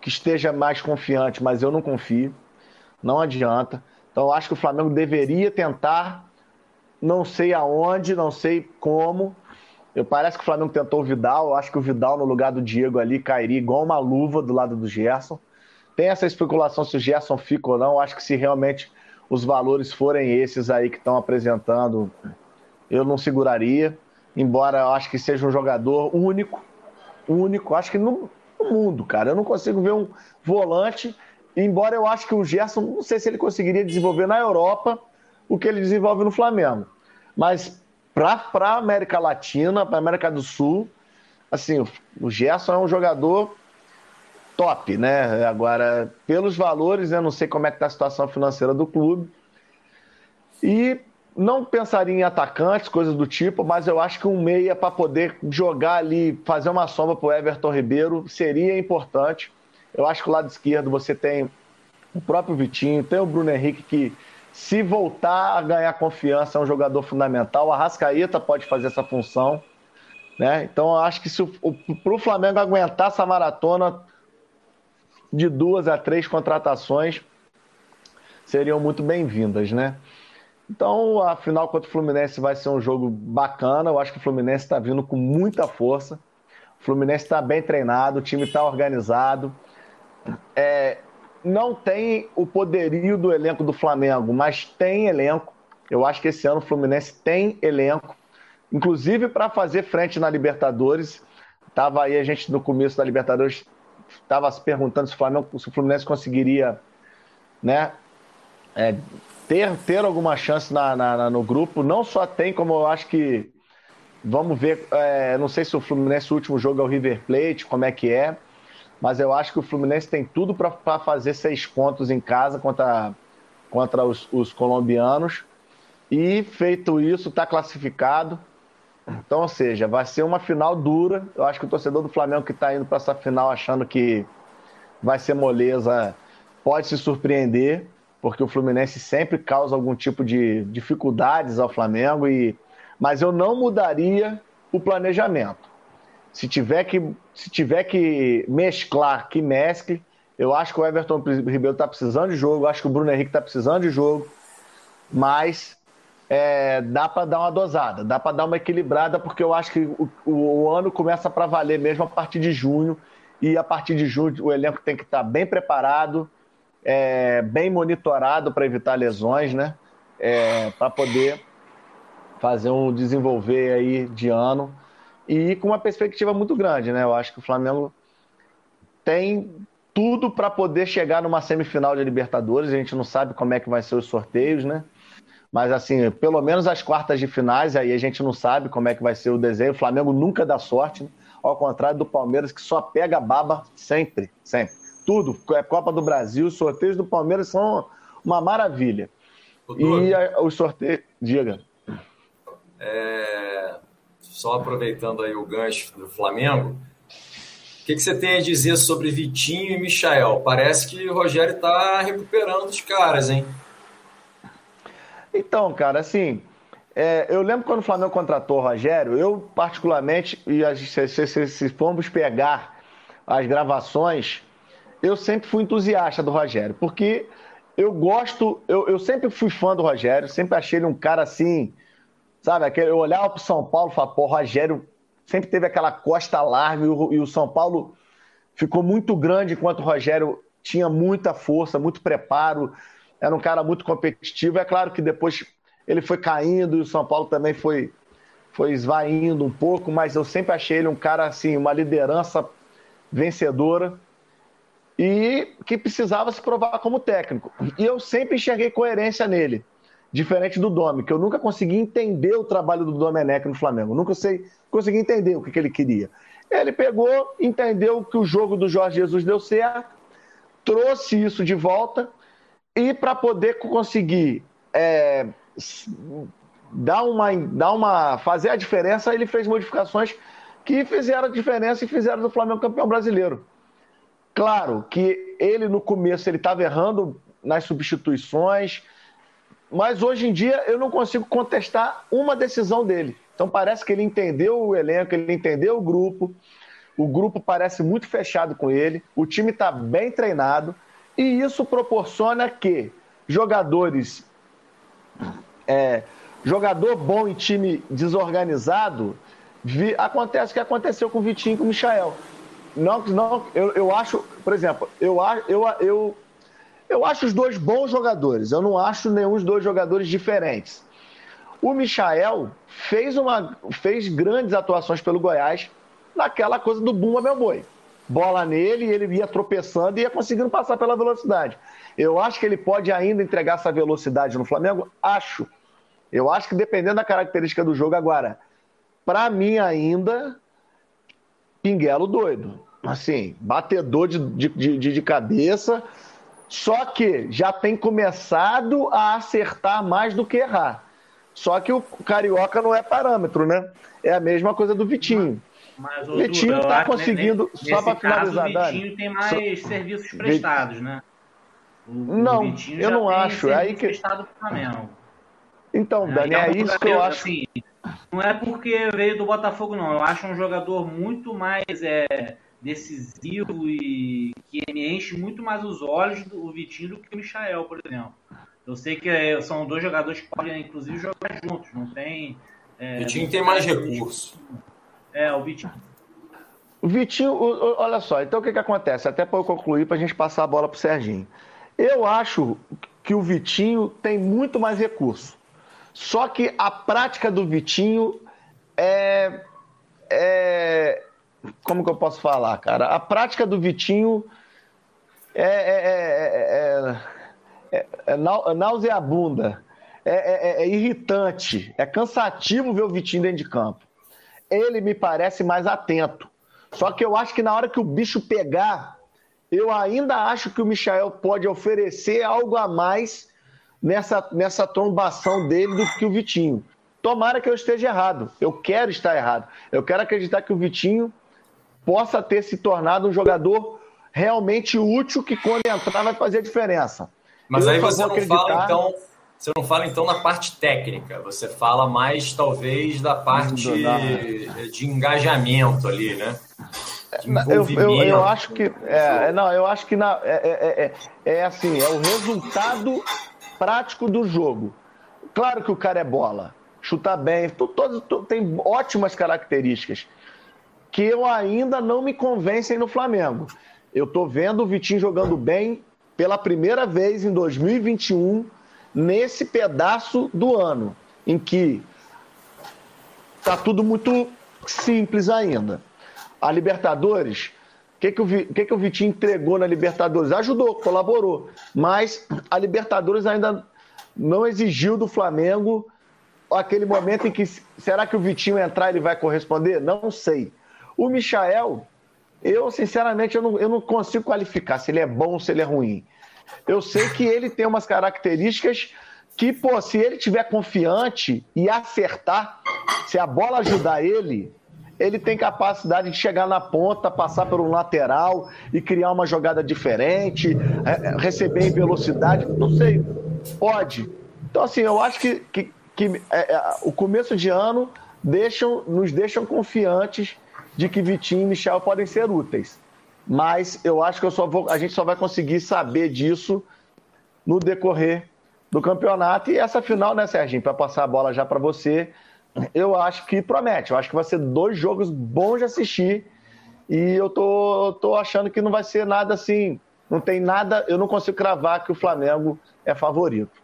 que esteja mais confiante, mas eu não confio. Não adianta. Então, eu acho que o Flamengo deveria tentar, não sei aonde, não sei como. Eu parece que o Flamengo tentou o Vidal. Eu acho que o Vidal, no lugar do Diego ali, cairia igual uma luva do lado do Gerson. Tem essa especulação se o Gerson fica ou não. Eu acho que se realmente os valores forem esses aí que estão apresentando, eu não seguraria. Embora eu acho que seja um jogador único, único, acho que no, no mundo, cara. Eu não consigo ver um volante, embora eu acho que o Gerson, não sei se ele conseguiria desenvolver na Europa o que ele desenvolve no Flamengo. Mas para a América Latina, para a América do Sul, assim, o Gerson é um jogador top, né? Agora, pelos valores, eu não sei como é que está a situação financeira do clube. E não pensaria em atacantes, coisas do tipo, mas eu acho que um meia para poder jogar ali, fazer uma sombra para o Everton Ribeiro seria importante. Eu acho que o lado esquerdo você tem o próprio Vitinho, tem o Bruno Henrique que Se voltar a ganhar confiança, é um jogador fundamental. O Arrascaeta pode fazer essa função. Né? Então, eu acho que se para o Flamengo aguentar essa maratona de duas a três contratações, seriam muito bem-vindas, né? Então, a final contra o Fluminense vai ser um jogo bacana. Eu acho que o Fluminense está vindo com muita força. O Fluminense está bem treinado, o time está organizado. É, não tem o poderio do elenco do Flamengo, mas tem elenco. Eu acho que esse ano o Fluminense tem elenco, inclusive para fazer frente na Libertadores. Tava aí a gente no começo da Libertadores estava se perguntando se o, Flamengo, se o Fluminense conseguiria, né, é, ter, ter alguma chance na, na, no grupo. Não só tem, como eu acho que. Vamos ver. É, não sei se o Fluminense, o último jogo é o River Plate, como é que é. Mas eu acho que o Fluminense tem tudo para fazer seis pontos em casa contra, contra os, os colombianos. E feito isso, está classificado. Então, ou seja, vai ser uma final dura. Eu acho que o torcedor do Flamengo que está indo para essa final achando que vai ser moleza pode se surpreender porque o Fluminense sempre causa algum tipo de dificuldades ao Flamengo e mas eu não mudaria o planejamento. Se tiver que se tiver que mesclar, que mescle. Eu acho que o Everton Ribeiro está precisando de jogo, acho que o Bruno Henrique está precisando de jogo, mas é, dá para dar uma dosada, dá para dar uma equilibrada, porque eu acho que o, o, o ano começa para valer mesmo a partir de junho, e a partir de junho o elenco tem que estar tá bem preparado, é, bem monitorado para evitar lesões, né? É, para poder fazer um desenvolver aí de ano e com uma perspectiva muito grande, né? Eu acho que o Flamengo tem tudo para poder chegar numa semifinal de Libertadores. A gente não sabe como é que vai ser os sorteios, né? Mas assim, pelo menos as quartas de finais, aí a gente não sabe como é que vai ser o desenho. O Flamengo nunca dá sorte, né? ao contrário do Palmeiras, que só pega baba sempre, sempre tudo. É Copa do Brasil, os sorteios do Palmeiras são uma maravilha. e a, os sorteios. Diga. É, só aproveitando aí o gancho do Flamengo, o que, que, você tem a dizer sobre Vitinho e Michael? Parece que o Rogério está recuperando os caras, hein? Então, cara, assim, é, eu lembro quando o Flamengo contratou o Rogério, eu particularmente, e se, se, se, se formos pegar as gravações, eu sempre fui entusiasta do Rogério, porque eu gosto, eu, eu sempre fui fã do Rogério, sempre achei ele um cara assim, sabe? Aquele, eu olhava para o São Paulo e falava, pô, o Rogério sempre teve aquela costa larga e o, e o São Paulo ficou muito grande enquanto o Rogério tinha muita força, muito preparo, era um cara muito competitivo. É claro que depois ele foi caindo e o São Paulo também foi, foi esvaindo um pouco, mas eu sempre achei ele um cara assim, uma liderança vencedora e que precisava se provar como técnico. E eu sempre enxerguei coerência nele, diferente do Domi, que eu nunca consegui entender o trabalho do Domenech no Flamengo. Nunca sei, consegui entender o que, que ele queria. Ele pegou, entendeu que o jogo do Jorge Jesus deu certo, trouxe isso de volta e para poder conseguir é, dar uma, dar uma, fazer a diferença, ele fez modificações que fizeram a diferença e fizeram do Flamengo campeão brasileiro. Claro que ele no começo ele estava errando nas substituições, mas hoje em dia eu não consigo contestar uma decisão dele. Então parece que ele entendeu o elenco, ele entendeu o grupo, o grupo parece muito fechado com ele, o time está bem treinado e isso proporciona que jogadores, é, jogador bom em time desorganizado, vi, acontece o que aconteceu com o Vitinho e com o Michael. Não, não, eu, eu acho, por exemplo, eu, eu, eu, eu acho os dois bons jogadores. Eu não acho nenhum dos dois jogadores diferentes. O Michael fez, uma, fez grandes atuações pelo Goiás naquela coisa do Bumba Meu Boi. Bola nele ele ia tropeçando e ia conseguindo passar pela velocidade. Eu acho que ele pode ainda entregar essa velocidade no Flamengo? Acho. Eu acho que dependendo da característica do jogo agora, para mim ainda, pinguelo doido. Assim, batedor de, de, de, de cabeça, só que já tem começado a acertar mais do que errar. Só que o Carioca não é parâmetro, né? É a mesma coisa do Vitinho. Mas, o Vitinho está conseguindo, nesse, só para finalizar. O Vitinho tem mais serviços prestados, né? O, não, o eu não acho. É aí que. Então, é, Dani, é isso que eu acho. Assim, não é porque veio do Botafogo, não. Eu acho um jogador muito mais é, decisivo e que me enche muito mais os olhos do Vitinho do que o Michael, por exemplo. Eu sei que é, são dois jogadores que podem, inclusive, jogar juntos. Não tem. É, Vitinho tem mais recurso. É, o Vitinho. O Vitinho, olha só, então o que, que acontece? Até para eu concluir, para a gente passar a bola para o Serginho. Eu acho que o Vitinho tem muito mais recurso. Só que a prática do Vitinho é, é. Como que eu posso falar, cara? A prática do Vitinho é, é, é, é nauseabunda, é, é, irritante, é cansativo ver o Vitinho dentro de campo. Ele me parece mais atento. Só que eu acho que na hora que o bicho pegar, eu ainda acho que o Michael pode oferecer algo a mais nessa, nessa trombação dele do que o Vitinho. Tomara que eu esteja errado. Eu quero estar errado. Eu quero acreditar que o Vitinho possa ter se tornado um jogador realmente útil que quando entrar vai fazer a diferença. Mas eu aí você não acreditar... fala então, você não fala então na parte técnica, você fala mais talvez da parte de engajamento ali, né? Eu, eu, eu, acho que é, não, eu acho que na, é, é, é, é assim, é o resultado prático do jogo. Claro que o cara é bola, chuta bem, tem ótimas características que eu ainda não me convencem no Flamengo. Eu tô vendo o Vitinho jogando bem pela primeira vez em 2021 nesse pedaço do ano em que tá tudo muito simples ainda. A Libertadores que, que, o, que, que o Vitinho entregou na Libertadores? Ajudou, colaborou. Mas a Libertadores ainda não exigiu do Flamengo aquele momento em que será que o Vitinho entrar ele vai corresponder? Não sei. O Michael, eu sinceramente eu não, eu não consigo qualificar se ele é bom ou se ele é ruim. Eu sei que ele tem umas características que, pô, se ele tiver confiante e acertar, se a bola ajudar ele, ele tem capacidade de chegar na ponta, passar por um lateral e criar uma jogada diferente, receber em velocidade, não sei, pode. Então, assim, eu acho que, que, que é, é, o começo de ano deixam, nos deixam confiantes de que Vitinho e Michel podem ser úteis. Mas eu acho que eu vou, a gente só vai conseguir saber disso no decorrer do campeonato. E essa final, né, Serginho, para passar a bola já para você, eu acho que promete. Eu acho que vai ser dois jogos bons de assistir. E eu tô, tô achando que não vai ser nada assim. Não tem nada. Eu não consigo cravar que o Flamengo é favorito.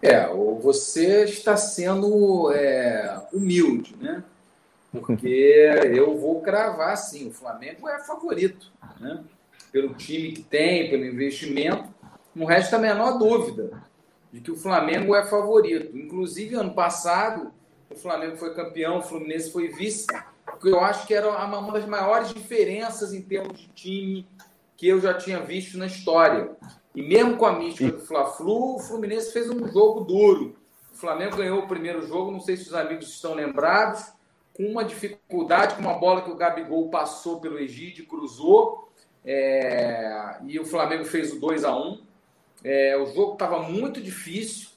É, você está sendo é, humilde, né? Porque *laughs* eu vou cravar sim, o Flamengo é favorito, né? Pelo time que tem, pelo investimento, não resta a menor dúvida de que o Flamengo é favorito. Inclusive, ano passado, o Flamengo foi campeão, o Fluminense foi vice, porque eu acho que era uma das maiores diferenças em termos de time que eu já tinha visto na história. E mesmo com a mística do Fla-Flu, o Fluminense fez um jogo duro. O Flamengo ganhou o primeiro jogo, não sei se os amigos estão lembrados, com uma dificuldade, com uma bola que o Gabigol passou pelo Egídio, cruzou, é... e o Flamengo fez o 2 a 1 é, o jogo estava muito difícil.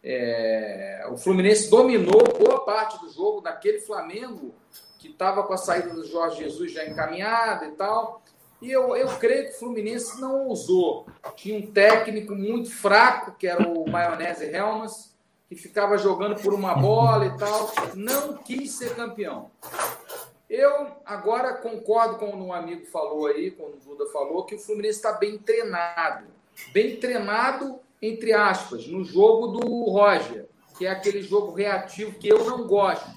É, o Fluminense dominou boa parte do jogo daquele Flamengo que estava com a saída do Jorge Jesus já encaminhada e tal. E eu, eu creio que o Fluminense não ousou. Tinha um técnico muito fraco, que era o Maionese Helmas, que ficava jogando por uma bola e tal. Não quis ser campeão. Eu agora concordo com o um amigo falou aí, quando o Duda falou, que o Fluminense está bem treinado bem treinado, entre aspas, no jogo do Roger, que é aquele jogo reativo que eu não gosto.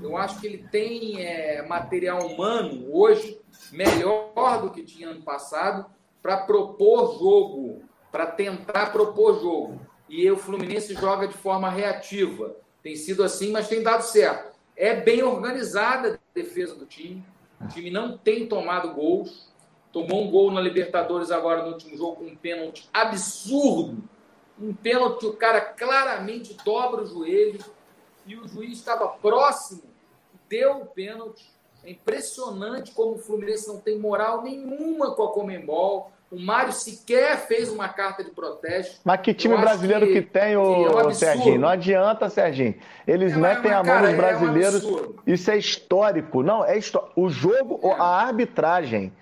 Eu acho que ele tem é, material humano hoje melhor do que tinha ano passado para propor jogo, para tentar propor jogo. E o Fluminense joga de forma reativa. Tem sido assim, mas tem dado certo. É bem organizada a defesa do time. O time não tem tomado gols. Tomou um gol na Libertadores agora no último jogo com um pênalti absurdo. Um pênalti que o cara claramente dobra o joelho e o juiz estava próximo, deu o pênalti. É impressionante como o Fluminense não tem moral nenhuma com a Comembol. O Mário sequer fez uma carta de protesto. Mas que time brasileiro que, que tem, o é um Serginho? Não adianta, Serginho. Eles é, metem a mão nos brasileiros. É um Isso é histórico. Não, é histórico. O jogo, é. a arbitragem.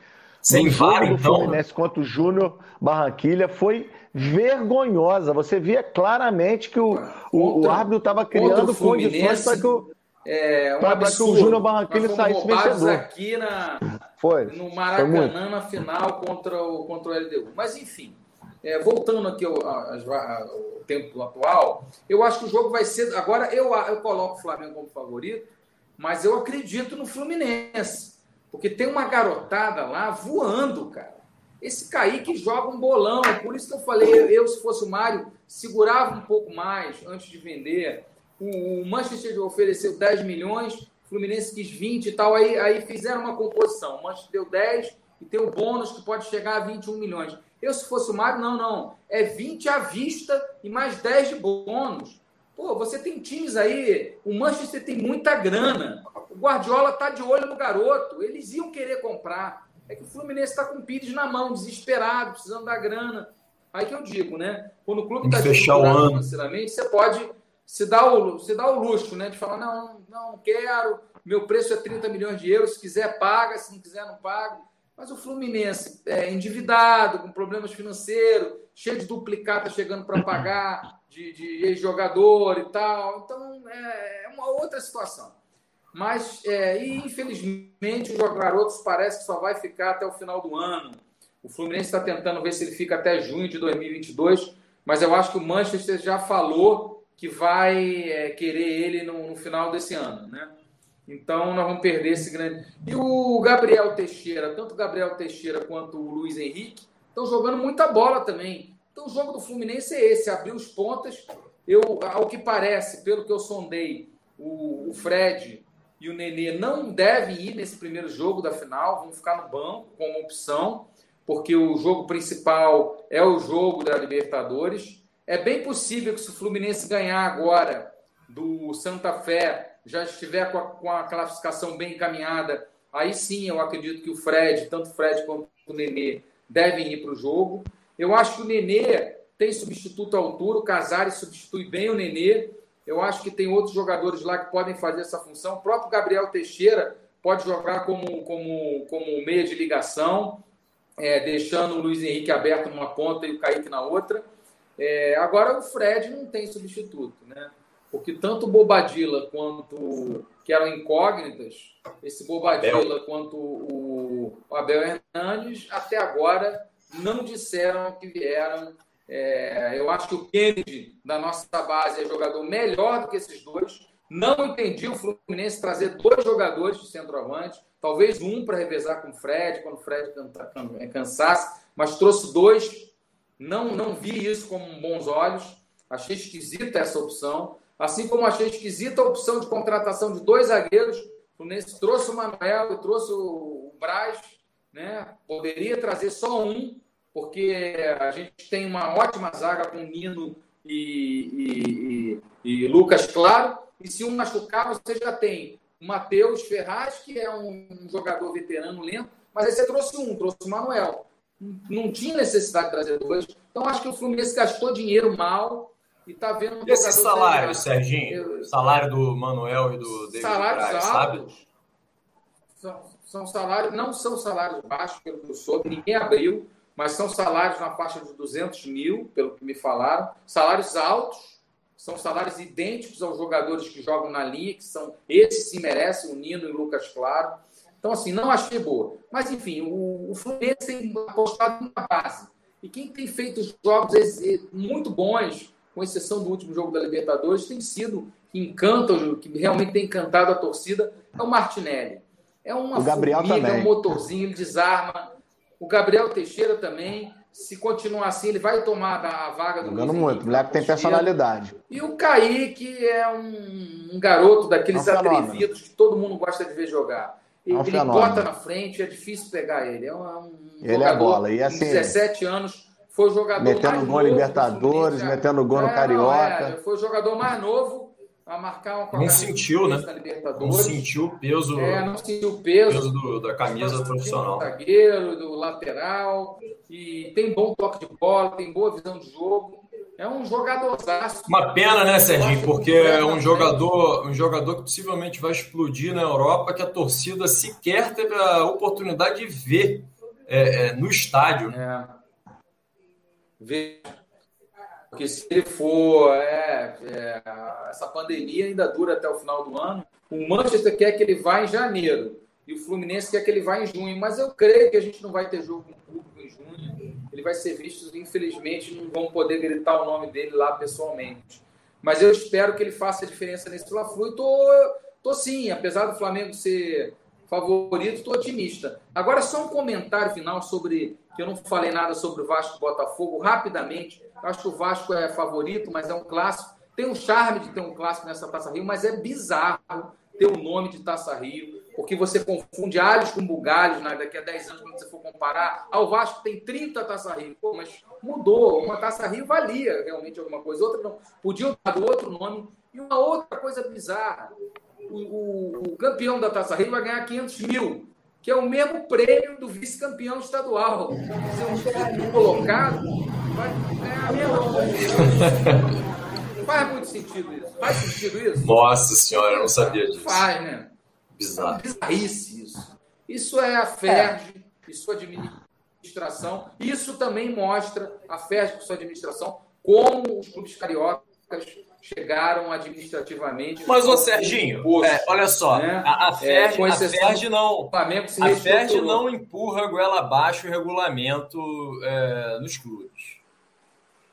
Sem VAR, então. Fluminense contra o Júnior Barranquilha foi vergonhosa. Você via claramente que o, contra, o, o árbitro estava criando condições para que o, é, um para que o Júnior Barranquilha saísse vencedor. aqui na, foi, no Maracanã na final contra o, contra o LDU. Mas, enfim, é, voltando aqui ao, ao, ao, tempo atual, eu acho que o jogo vai ser. Agora eu, eu coloco o Flamengo como favorito, mas eu acredito no Fluminense. Porque tem uma garotada lá voando, cara. Esse Kaique joga um bolão. Por isso que eu falei, eu, se fosse o Mário, segurava um pouco mais antes de vender. O, Manchester ofereceu 10 milhões, o Fluminense quis 20 e tal. Aí, aí fizeram uma composição. O Manchester deu 10 e tem o bônus que pode chegar a 21 milhões. Eu, se fosse o Mário, não, não. É 20 à vista e mais 10 de bônus. Pô, você tem times aí. O Manchester tem muita grana. O Guardiola está de olho no garoto. Eles iam querer comprar. É que o Fluminense está com o Pires na mão, desesperado, precisando da grana. Aí que eu digo, né? Quando o clube está desesperado financeiramente, você pode se dar, o, se dar o luxo, né? De falar, não, não quero, meu preço é 30 milhões de euros, se quiser paga, se não quiser não paga. Mas o Fluminense é endividado, com problemas financeiros, cheio de duplicata chegando para pagar, de, de ex-jogador e tal. Então, é, é uma outra situação. Mas, é, e infelizmente, os garotos parece que só vai ficar até o final do ano. O Fluminense está tentando ver se ele fica até junho de 2022, mas eu acho que o Manchester já falou que vai é, querer ele no, no, final desse ano, né? Então nós vamos perder esse grande. E o Gabriel Teixeira, tanto o Gabriel Teixeira quanto o Luiz Henrique, estão jogando muita bola também. Então o jogo do Fluminense é esse: abrir os pontas. Eu, ao que parece, pelo que eu sondei, o, o Fred e o Nenê não devem ir nesse primeiro jogo da final, vão ficar no banco como opção, porque o jogo principal é o jogo da Libertadores. É bem possível que se o Fluminense ganhar agora do Santa Fé, já estiver com a, com a classificação bem encaminhada, aí sim eu acredito que o Fred, tanto o Fred quanto o Nenê, devem ir para o jogo. Eu acho que o Nenê tem substituto à altura, o Casares substitui bem o Nenê. Eu acho que tem outros jogadores lá que podem fazer essa função. O próprio Gabriel Teixeira pode jogar como, como, como meia de ligação, é, deixando o Luiz Henrique aberto numa ponta e o Kaique na outra. É, agora o Fred não tem substituto, né? Porque tanto o Bobadilla quanto que eram incógnitas, esse Bobadilla Abel. quanto o Abel Hernandes, até agora não disseram que vieram é, eu acho que o Kennedy, da nossa base, é jogador melhor do que esses dois. Não entendi o Fluminense trazer dois jogadores de centroavante, talvez um para revezar com o Fred, quando o Fred é, cansasse, mas trouxe dois. Não, não vi isso com bons olhos. Achei esquisita essa opção. Assim como achei esquisita a opção de contratação de dois zagueiros. O Fluminense trouxe o Manuel e trouxe o Braz. Né? Poderia trazer só um porque a gente tem uma ótima zaga com Nino e, e, e, Lucas Claro, e se um machucar, você já tem o Matheus Ferraz, que é um jogador veterano lento, mas aí você trouxe um, trouxe o Manuel. Não tinha necessidade de trazer dois. Então, acho que o Fluminense gastou dinheiro mal e está vendo um Esse salário, Serginho? Salário do Manuel e do David Salários Braz, altos. Sabe? São, são salários, não são salários baixos, pelo que eu soube, ninguém abriu mas são salários na faixa de 200 mil, pelo que me falaram. Salários altos, são salários idênticos aos jogadores que jogam na linha, que são esses se merecem, o Nino e o Lucas Claro. Então, assim, não achei boa. Mas, enfim, o, o Fluminense tem apostado na base. E quem tem feito jogos muito bons, com exceção do último jogo da Libertadores, tem sido, que encanta, que realmente tem encantado a torcida, é o Martinelli. É uma o Gabriel formiga, também. é um motorzinho, ele desarma, o Gabriel Teixeira também, se continuar assim, ele vai tomar a vaga do Jogando muito, o moleque tem personalidade. E o Kaique é um, um garoto daqueles é um atrevidos que todo mundo gosta de ver jogar. Ele, é um ele bota na frente, é difícil pegar ele. É um, um ele é bola. E assim, 17 anos, foi o jogador metendo mais gol novo Libertadores, metendo gol no é, Carioca. É, foi o jogador mais novo a marcar uma Não sentiu, né? Não sentiu o peso. É, não sentiu o peso, peso do, da camisa profissional. Do zagueiro, do lateral, e tem bom toque de bola, tem boa visão de jogo. É um jogador. Uma pena, né, Serginho? Porque é um jogador, um jogador que possivelmente vai explodir na Europa, que a torcida sequer teve a oportunidade de ver é, é, no estádio. É. Ver porque se ele for. É, é, essa pandemia ainda dura até o final do ano. O Manchester quer que ele vá em janeiro. E o Fluminense quer que ele vá em junho. Mas eu creio que a gente não vai ter jogo com público em junho. Ele vai ser visto, infelizmente, não vão poder gritar o nome dele lá pessoalmente. Mas eu espero que ele faça a diferença nesse Fla-Flu. E tô, tô sim, apesar do Flamengo ser favorito, estou otimista. Agora, só um comentário final sobre. que eu não falei nada sobre o Vasco Botafogo, rapidamente. Acho que o Vasco é favorito, mas é um clássico. Tem um charme de ter um clássico nessa Taça Rio, mas é bizarro ter o nome de Taça Rio, porque você confunde alhos com bugalhos né? daqui a 10 anos, quando você for comparar. Ah, o Vasco tem 30 Taça Rio. Pô, mas mudou. Uma Taça Rio valia realmente alguma coisa, outra não. Podiam dar outro nome. E uma outra coisa bizarra: o, o, campeão da Taça Rio vai ganhar 500 mil que é o mesmo prêmio do vice-campeão estadual. Se um colocado, vai ganhar a mesma Faz muito sentido isso. Faz sentido isso? Nossa senhora, eu não sabia disso. Faz, né? Bizarro. É bizarrice isso. Isso é a FERJ é. e sua administração. Isso também mostra a FERJ e sua administração como os clubes cariocas chegaram administrativamente. Mas, ô Serginho, é, olha só, né? a, a FERJ, é, a FERJ não, a FERJ não empurra goela abaixo o regulamento é, nos clubes.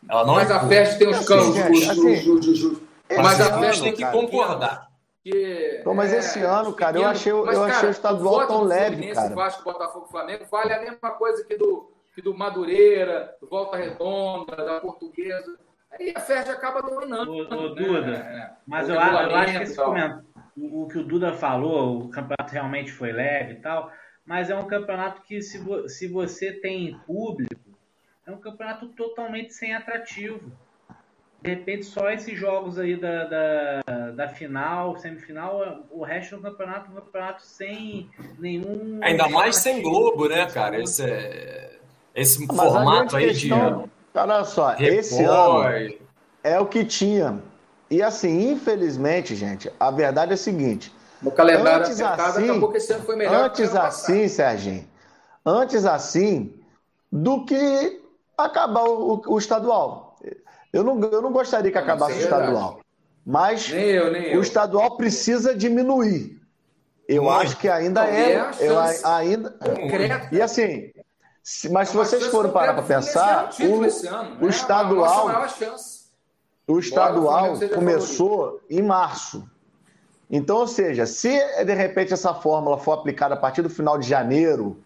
Ela não Mas empurra. a FERJ tem os campos. Assim, mas a FERJ tem que concordar. Que, Pô, mas esse é, ano, cara, eu achei, mas, eu cara, achei o estadual tão leve, cara. Vasco, Botafogo, Flamengo vale a mesma coisa que do, que do Madureira, do Volta Redonda, da Portuguesa. Aí a Ferdi acaba dominando. O, o né? Duda, é, mas eu, eu, acho que esse comentário, o, o, que o Duda falou, o campeonato realmente foi leve e tal, mas é um campeonato que, se, vo, se você tem público, é um campeonato totalmente sem atrativo. De repente, só esses jogos aí da, da, da final, semifinal, o resto do campeonato é um campeonato sem nenhum. Ainda mais sem Globo, né, cara? Esse, é, esse formato aí questão... de Olha só, esse ano é o que tinha. E assim, infelizmente, gente, a verdade é a seguinte. No calendário antes assim, acabou que esse ano foi melhor. Antes assim, Serginho, antes assim do que acabar o, o, estadual. Eu não, eu não gostaria que acabasse o estadual. Mas nem eu, nem o estadual precisa diminuir. Eu Muito. acho que ainda é. é eu, ainda, e assim, mas se vocês forem parar para pensar, o, ano, o né? estadual, o estadual começou em março. Então, ou seja, se de repente essa fórmula for aplicada a partir do final de janeiro,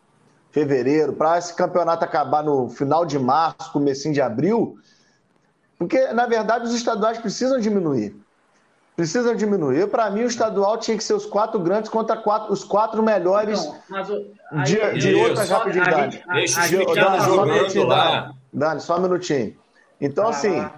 fevereiro, para esse campeonato acabar no final de março, comecinho de abril, porque na verdade os estaduais precisam diminuir. Precisam diminuir. Para mim, o estadual tinha que ser os quatro grandes contra quatro, os quatro melhores o, de, de outras rapididades. Deixa os pequenos jogando lá. Dani, só um minutinho. Então, ah, assim,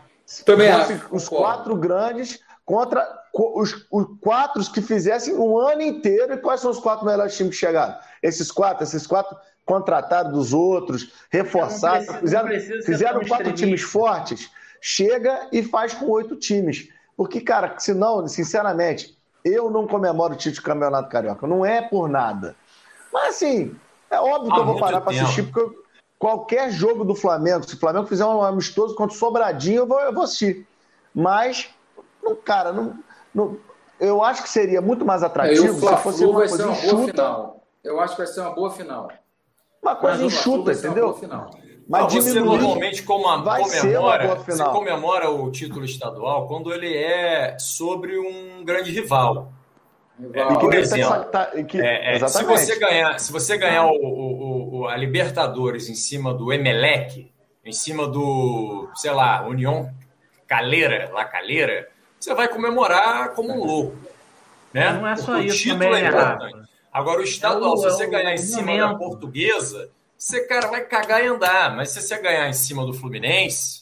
Também os quatro grandes contra os, os quatro que fizessem um ano inteiro. E quais são os quatro melhores times que chegaram? Esses quatro, esses quatro contrataram dos outros, reforçaram, fizeram, fizeram quatro times fortes. Chega e faz com oito times. Porque, cara, senão, sinceramente, eu não comemoro o título do Campeonato Carioca. Não é por nada. Mas, assim, é óbvio que eu vou parar para assistir, porque eu, qualquer jogo do Flamengo, se o Flamengo fizer um amistoso contra o Sobradinho, eu vou, eu vou assistir. Mas, não, cara, não, não, eu acho que seria muito mais atrativo se fosse uma coisa enxuta. Eu acho que vai ser uma boa final. Uma coisa enxuta, entendeu? Mas você normalmente como comemora, você comemora o título estadual quando ele é sobre um grande rival. rival. É, por exemplo, tá, que, é, é, se você ganhar, se você ganhar o, o, o, a Libertadores em cima do Emelec, em cima do, sei lá, União Calera, La Calera, você vai comemorar como um louco. Né? Não é só Porque isso, o título é, é importante. Agora, o estadual, é se você ganhar em cima da portuguesa, você, cara, vai cagar e andar. Mas se você ganhar em cima do Fluminense,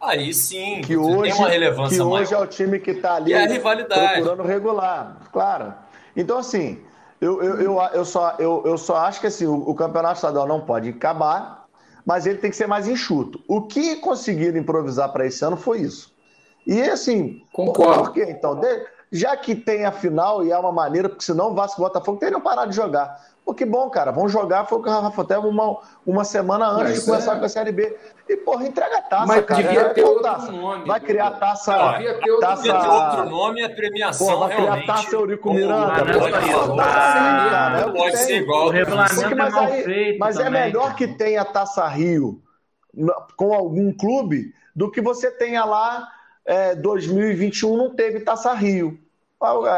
Aí sim, que hoje, tem uma relevância que hoje maior. é o time que está ali e é a rivalidade. procurando regular, claro. Então, assim, eu, eu, eu, eu, só, eu, eu só acho que assim, o, o campeonato estadual não pode acabar, mas ele tem que ser mais enxuto. O que conseguiram improvisar para esse ano foi isso. E assim, Concordo. por quê? Então, de- já que tem a final e é uma maneira, porque senão o Vasco e o Botafogo teriam parado de jogar. Pô, que bom, cara. Vão jogar, foi o que o Rafa até uma, uma semana antes Mas de começar é. com a Série B. E, porra, entrega a taça, Mas cara. devia É, ter outro taça? nome, Vai criar Duda. taça. Devia ter outro taça... Devia ter outro nome e a premiação Pô, vai criar realmente. taça Eurico Miranda, né? É o que pode ser igual. O regulamento Porque, é mas mal aí- feito mas é melhor que tenha Taça Rio com algum clube do que você tenha lá é, 2021 não teve Taça Rio.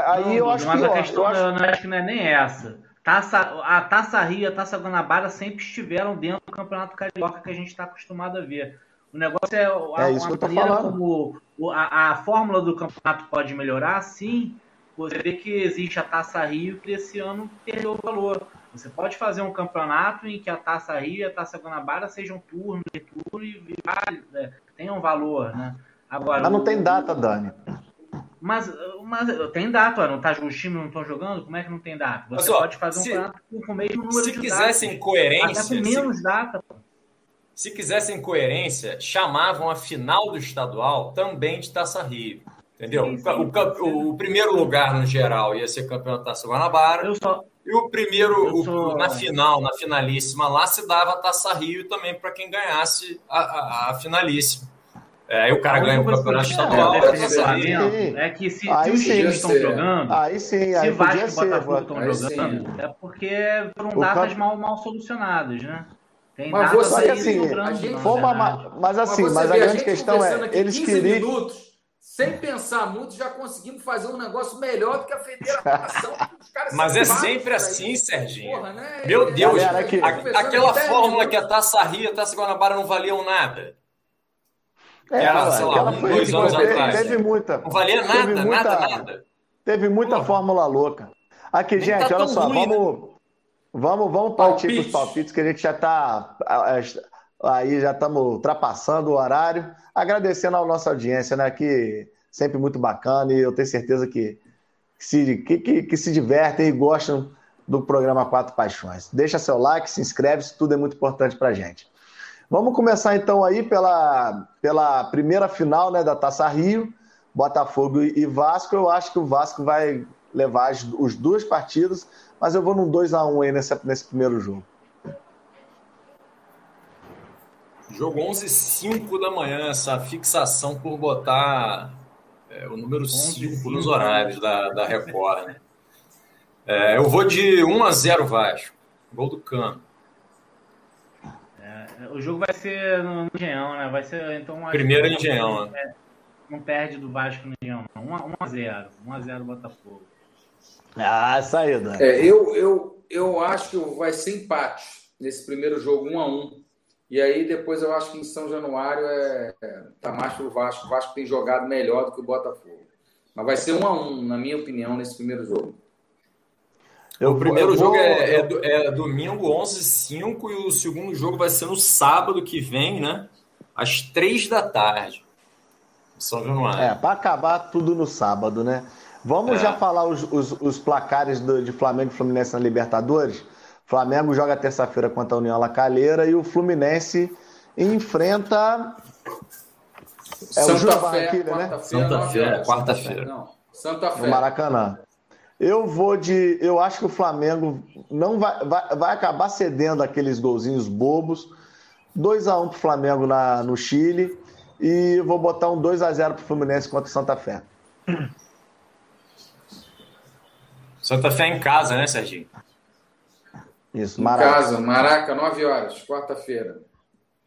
Aí Não, eu acho mas pior. a questão Eu acho- eu não acho que não é nem essa. Taça, a Taça Rio e a Taça Guanabara sempre estiveram dentro do Campeonato Carioca que a gente está acostumado a ver. O negócio é a, É isso que maneira como a, a fórmula do campeonato pode melhorar, sim. Você vê que existe a Taça Rio que esse ano perdeu o valor. Você pode fazer um campeonato em que a Taça Rio e a Taça Guanabara sejam turno e turno e vale- é, tenham valor, né? Agora, Mas não o- tem data, Dani. Mas, mas tem data, não tá, os times não estão jogando? Como é que não tem data? Você ó, pode fazer um se- campeonato com, o mesmo número Se de quisessem datas. coerência, Até com se, menos data. pô. se quisessem coerência, chamavam a final do estadual também de Taça Rio. Entendeu? Sim, O sim, o, ser. o primeiro lugar no geral ia ser campeão da Taça Guanabara. Eu só, E o primeiro, Eu o- sou- na final, na finalíssima, lá se dava a Taça Rio também para quem ganhasse a, a, a finalíssima. É, aí o cara ganha o coisa campeonato estadual. Sim. é que se, Aí se os sim. times estão jogando, Aí sim, se aí Vasco podia e. Botafogo estão Aí jogando, é porque foram O datas camp- mal, mal solucionadas, né? Tem Mas datas você- aí assim, gente- na Foi uma Mas assim, você mas, a grande questão é, eles 15 queriam. minutos, sem pensar muito, já conseguimos fazer um negócio melhor do que a federação. Os caras Mas é sempre aí. assim, Serginho. Porra, né? Meu Deus, Galera, aqui- a- aquela em 10 fórmula que a Taça Rio e a Taça Guanabara não valiam nada. É, Era, sei lá, um, foi- dois anos teve, atrás. teve muita. Não valia teve nada, muita- nada, nada. Teve muita Porra. fórmula louca. Aqui, Nem gente, tá olha só, ruim, vamos, vamos, vamos partir para os Palpites. que a gente já está aí, já estamos ultrapassando o horário. Agradecendo à nossa audiência, né? Que sempre muito bacana e eu tenho certeza que, se, que, que, que se divertem e gostam do programa Quatro Paixões. Deixa seu like, se inscreve, isso tudo é muito importante para gente. Vamos começar então aí pela, pela primeira final né, da Taça Rio, Botafogo e Vasco. Eu acho que o Vasco vai levar as, os duas partidas, mas eu vou num 2x1 aí nesse, nesse primeiro jogo. Jogo 11 5 da manhã, essa fixação por botar é, o número 5 nos horários da, da Record. Né? É, eu vou de 1 a 0 Vasco. Gol do Cano. É, O jogo vai ser no Engenhão, né? Vai ser, então, acho Primeiro Engenhão, né? Não perde do Vasco no Engenhão, não. 1x0. 1x0 Botafogo. Ah, aí, Dan. É, eu, eu, eu acho que vai ser empate nesse primeiro jogo, 1 a 1 E aí depois eu acho que em São Januário é, é, tá mais pro Vasco. O Vasco tem jogado melhor do que o Botafogo. Mas vai ser 1 a 1 na minha opinião, nesse primeiro jogo. Eu o primeiro eu jogo vou- é, é é domingo 11 5 e o segundo jogo vai ser no sábado que vem, né? Às 3 da tarde. em São Januário. É, para acabar tudo no sábado, né? Vamos É. já falar os, os, os placares do- de Flamengo e Fluminense na Libertadores? Flamengo joga terça-feira contra a União La Calera e o Fluminense enfrenta. É o Júnior Barranquilla, né? quarta-feira, Santa Fé, horas. quarta-feira. Santa no Fé. Maracanã. Eu vou de. Eu acho que o Flamengo não vai, vai, vai acabar cedendo aqueles golzinhos bobos. 2x1 pro Flamengo na, no Chile. E vou botar um 2x0 pro Fluminense contra o Santa Fé. Santa Fé em casa, né, Serginho? Isso, Em Maracanã. casa, Maraca, 9 horas, quarta-feira.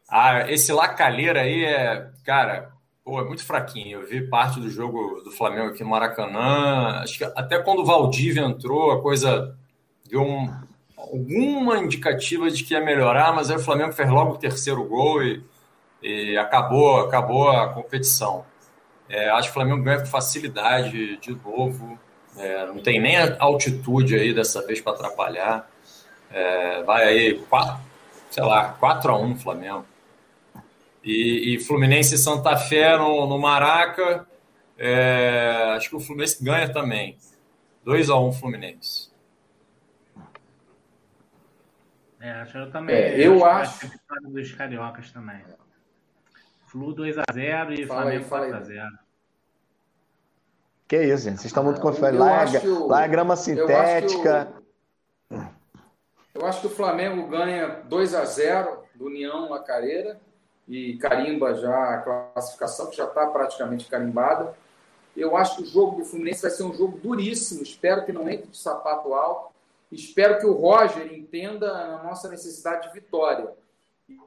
Ah, esse Lacalheira aí é, cara, pô, é muito fraquinho. Eu vi parte do jogo do Flamengo aqui no Maracanã. Acho que até quando o Valdívia entrou, a coisa deu um- alguma indicativa de que ia melhorar, mas aí o Flamengo fez logo o terceiro gol e, e acabou, acabou a competição. É, acho que o Flamengo ganha com facilidade de novo. É, não tem nem altitude aí dessa vez para atrapalhar. É, vai aí, quatro, sei lá, 4 a 1 Flamengo. E, e Fluminense e Santa Fé no, no Maraca. É, acho que o Fluminense ganha também. 2 a 1 um, Fluminense. É, acho eu também. É, eu acho. acho... dos cariocas também. Flu 2x0 e fala Flamengo 4x0. Que isso, gente. Vocês estão muito confiantes. Lá, é, lá é grama sintética. Eu acho, eu acho que o Flamengo ganha 2 x 0 do União Lacareira e carimba já a classificação, que já está praticamente carimbada. Eu acho que o jogo do Fluminense vai ser um jogo duríssimo. Espero que não entre de sapato alto. Espero que o Roger entenda a nossa necessidade de vitória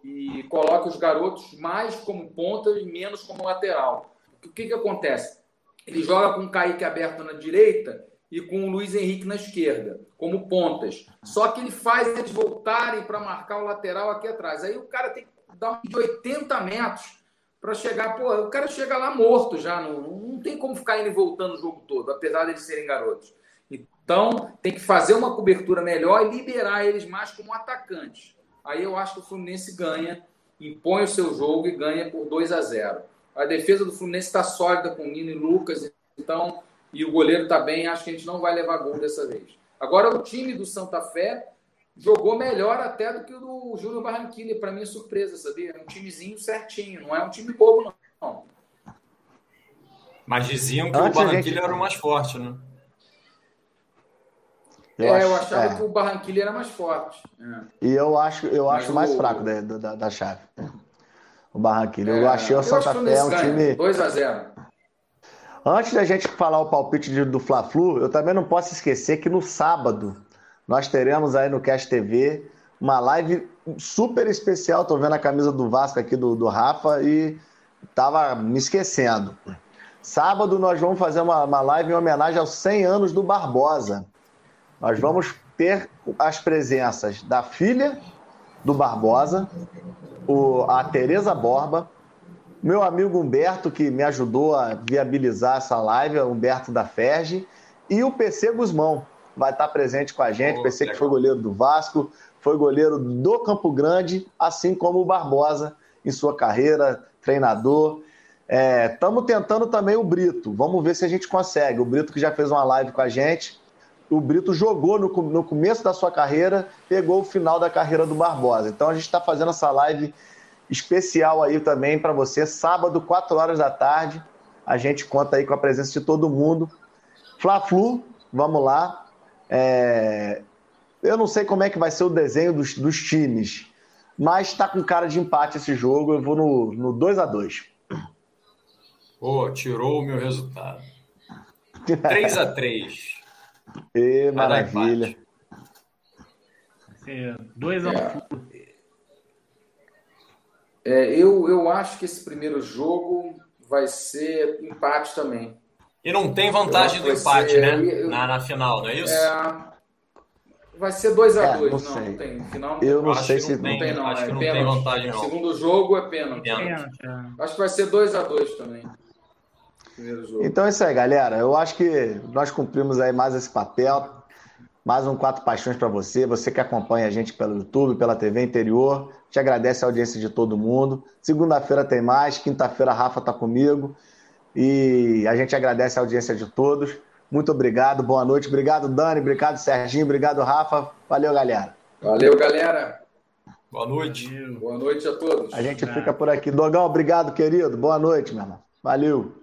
e coloque os garotos mais como ponta e menos como lateral. O que, que acontece? Ele joga com o Kaique aberto na direita e com o Luiz Henrique na esquerda, como pontas. Só que ele faz eles voltarem para marcar o lateral aqui atrás. Aí o cara tem que dar de 80 metros para chegar. Pô, o cara chega lá morto já. Não, não tem como ficar indo e voltando o jogo todo, apesar de eles serem garotos. Então, tem que fazer uma cobertura melhor e liberar eles mais como atacantes. Aí eu acho que o Fluminense ganha, impõe o seu jogo e ganha por 2 a 0. A defesa do Fluminense está sólida com Nino e Lucas, então, e o goleiro está bem, acho que a gente não vai levar gol dessa vez. Agora, o time do Santa Fé jogou melhor até do que o do Júnior Barranquilla, para mim é surpresa, sabia? É um timezinho certinho, não é um time bobo, não. Mas diziam que Antes o Barranquilla gente... era o mais forte, né? Eu, é, acho, eu achava é. que o Barranquilla era mais forte. É. E eu acho, eu acho mais fraco da, da, da chave. O Barranquilla. eu é, achei o Santa Fé um time. 2 a 0 Antes da gente falar o palpite de, do Fla-Flu, eu também não posso esquecer que no sábado nós teremos aí no Cast TV uma live super especial. Tô vendo a camisa do Vasco aqui do, do Rafa e tava me esquecendo. Sábado nós vamos fazer uma, uma live em homenagem aos 100 anos do Barbosa. Nós vamos ter as presenças da filha do Barbosa, o, a Tereza Borba, meu amigo Humberto, que me ajudou a viabilizar essa live, Humberto da Ferge, e o PC Guzmão vai estar presente com a gente. Oh, PC que foi goleiro do Vasco, foi goleiro do Campo Grande, assim como o Barbosa em sua carreira, treinador. Estamos é, tentando também o Brito. Vamos ver se a gente consegue. O Brito que já fez uma live com a gente o Brito jogou no, no começo da sua carreira, pegou o final da carreira do Barbosa. Então a gente está fazendo essa live especial aí também para você, sábado, 4 horas da tarde. A gente conta aí com a presença de todo mundo. Fla-Flu, vamos lá. É... Eu não sei como é que vai ser o desenho dos, dos times, mas está com cara de empate esse jogo. Eu vou no, no 2 a 2 Pô, tirou o meu resultado. *laughs* 3 a 3 e maravilha. dois a é. é, eu, eu acho que esse primeiro jogo vai ser empate também. E não tem vantagem do empate, ser, né? Eu, na, na final, não é isso? É, vai ser 2x2. É, não, não, não, tem. Final, eu não sei se não tem, não. Acho é que não tem vantagem, não. Segundo jogo é pênalti. pênalti. Acho que vai ser 2x2 também. Então é isso aí, galera. Eu acho que nós cumprimos aí mais esse papel. Mais um Quatro Paixões para você. Você que acompanha a gente pelo YouTube, pela TV Interior. Te agradece a audiência de todo mundo. Segunda-feira tem mais. Quinta-feira a Rafa está comigo. E a gente agradece a audiência de todos. Muito obrigado, boa noite. Obrigado, Dani. Obrigado, Serginho. Obrigado, Rafa. Valeu, galera. Valeu, galera. Boa noite. Boa noite a todos. A gente fica por aqui. Dogão, obrigado, querido. Boa noite, meu irmão. Valeu.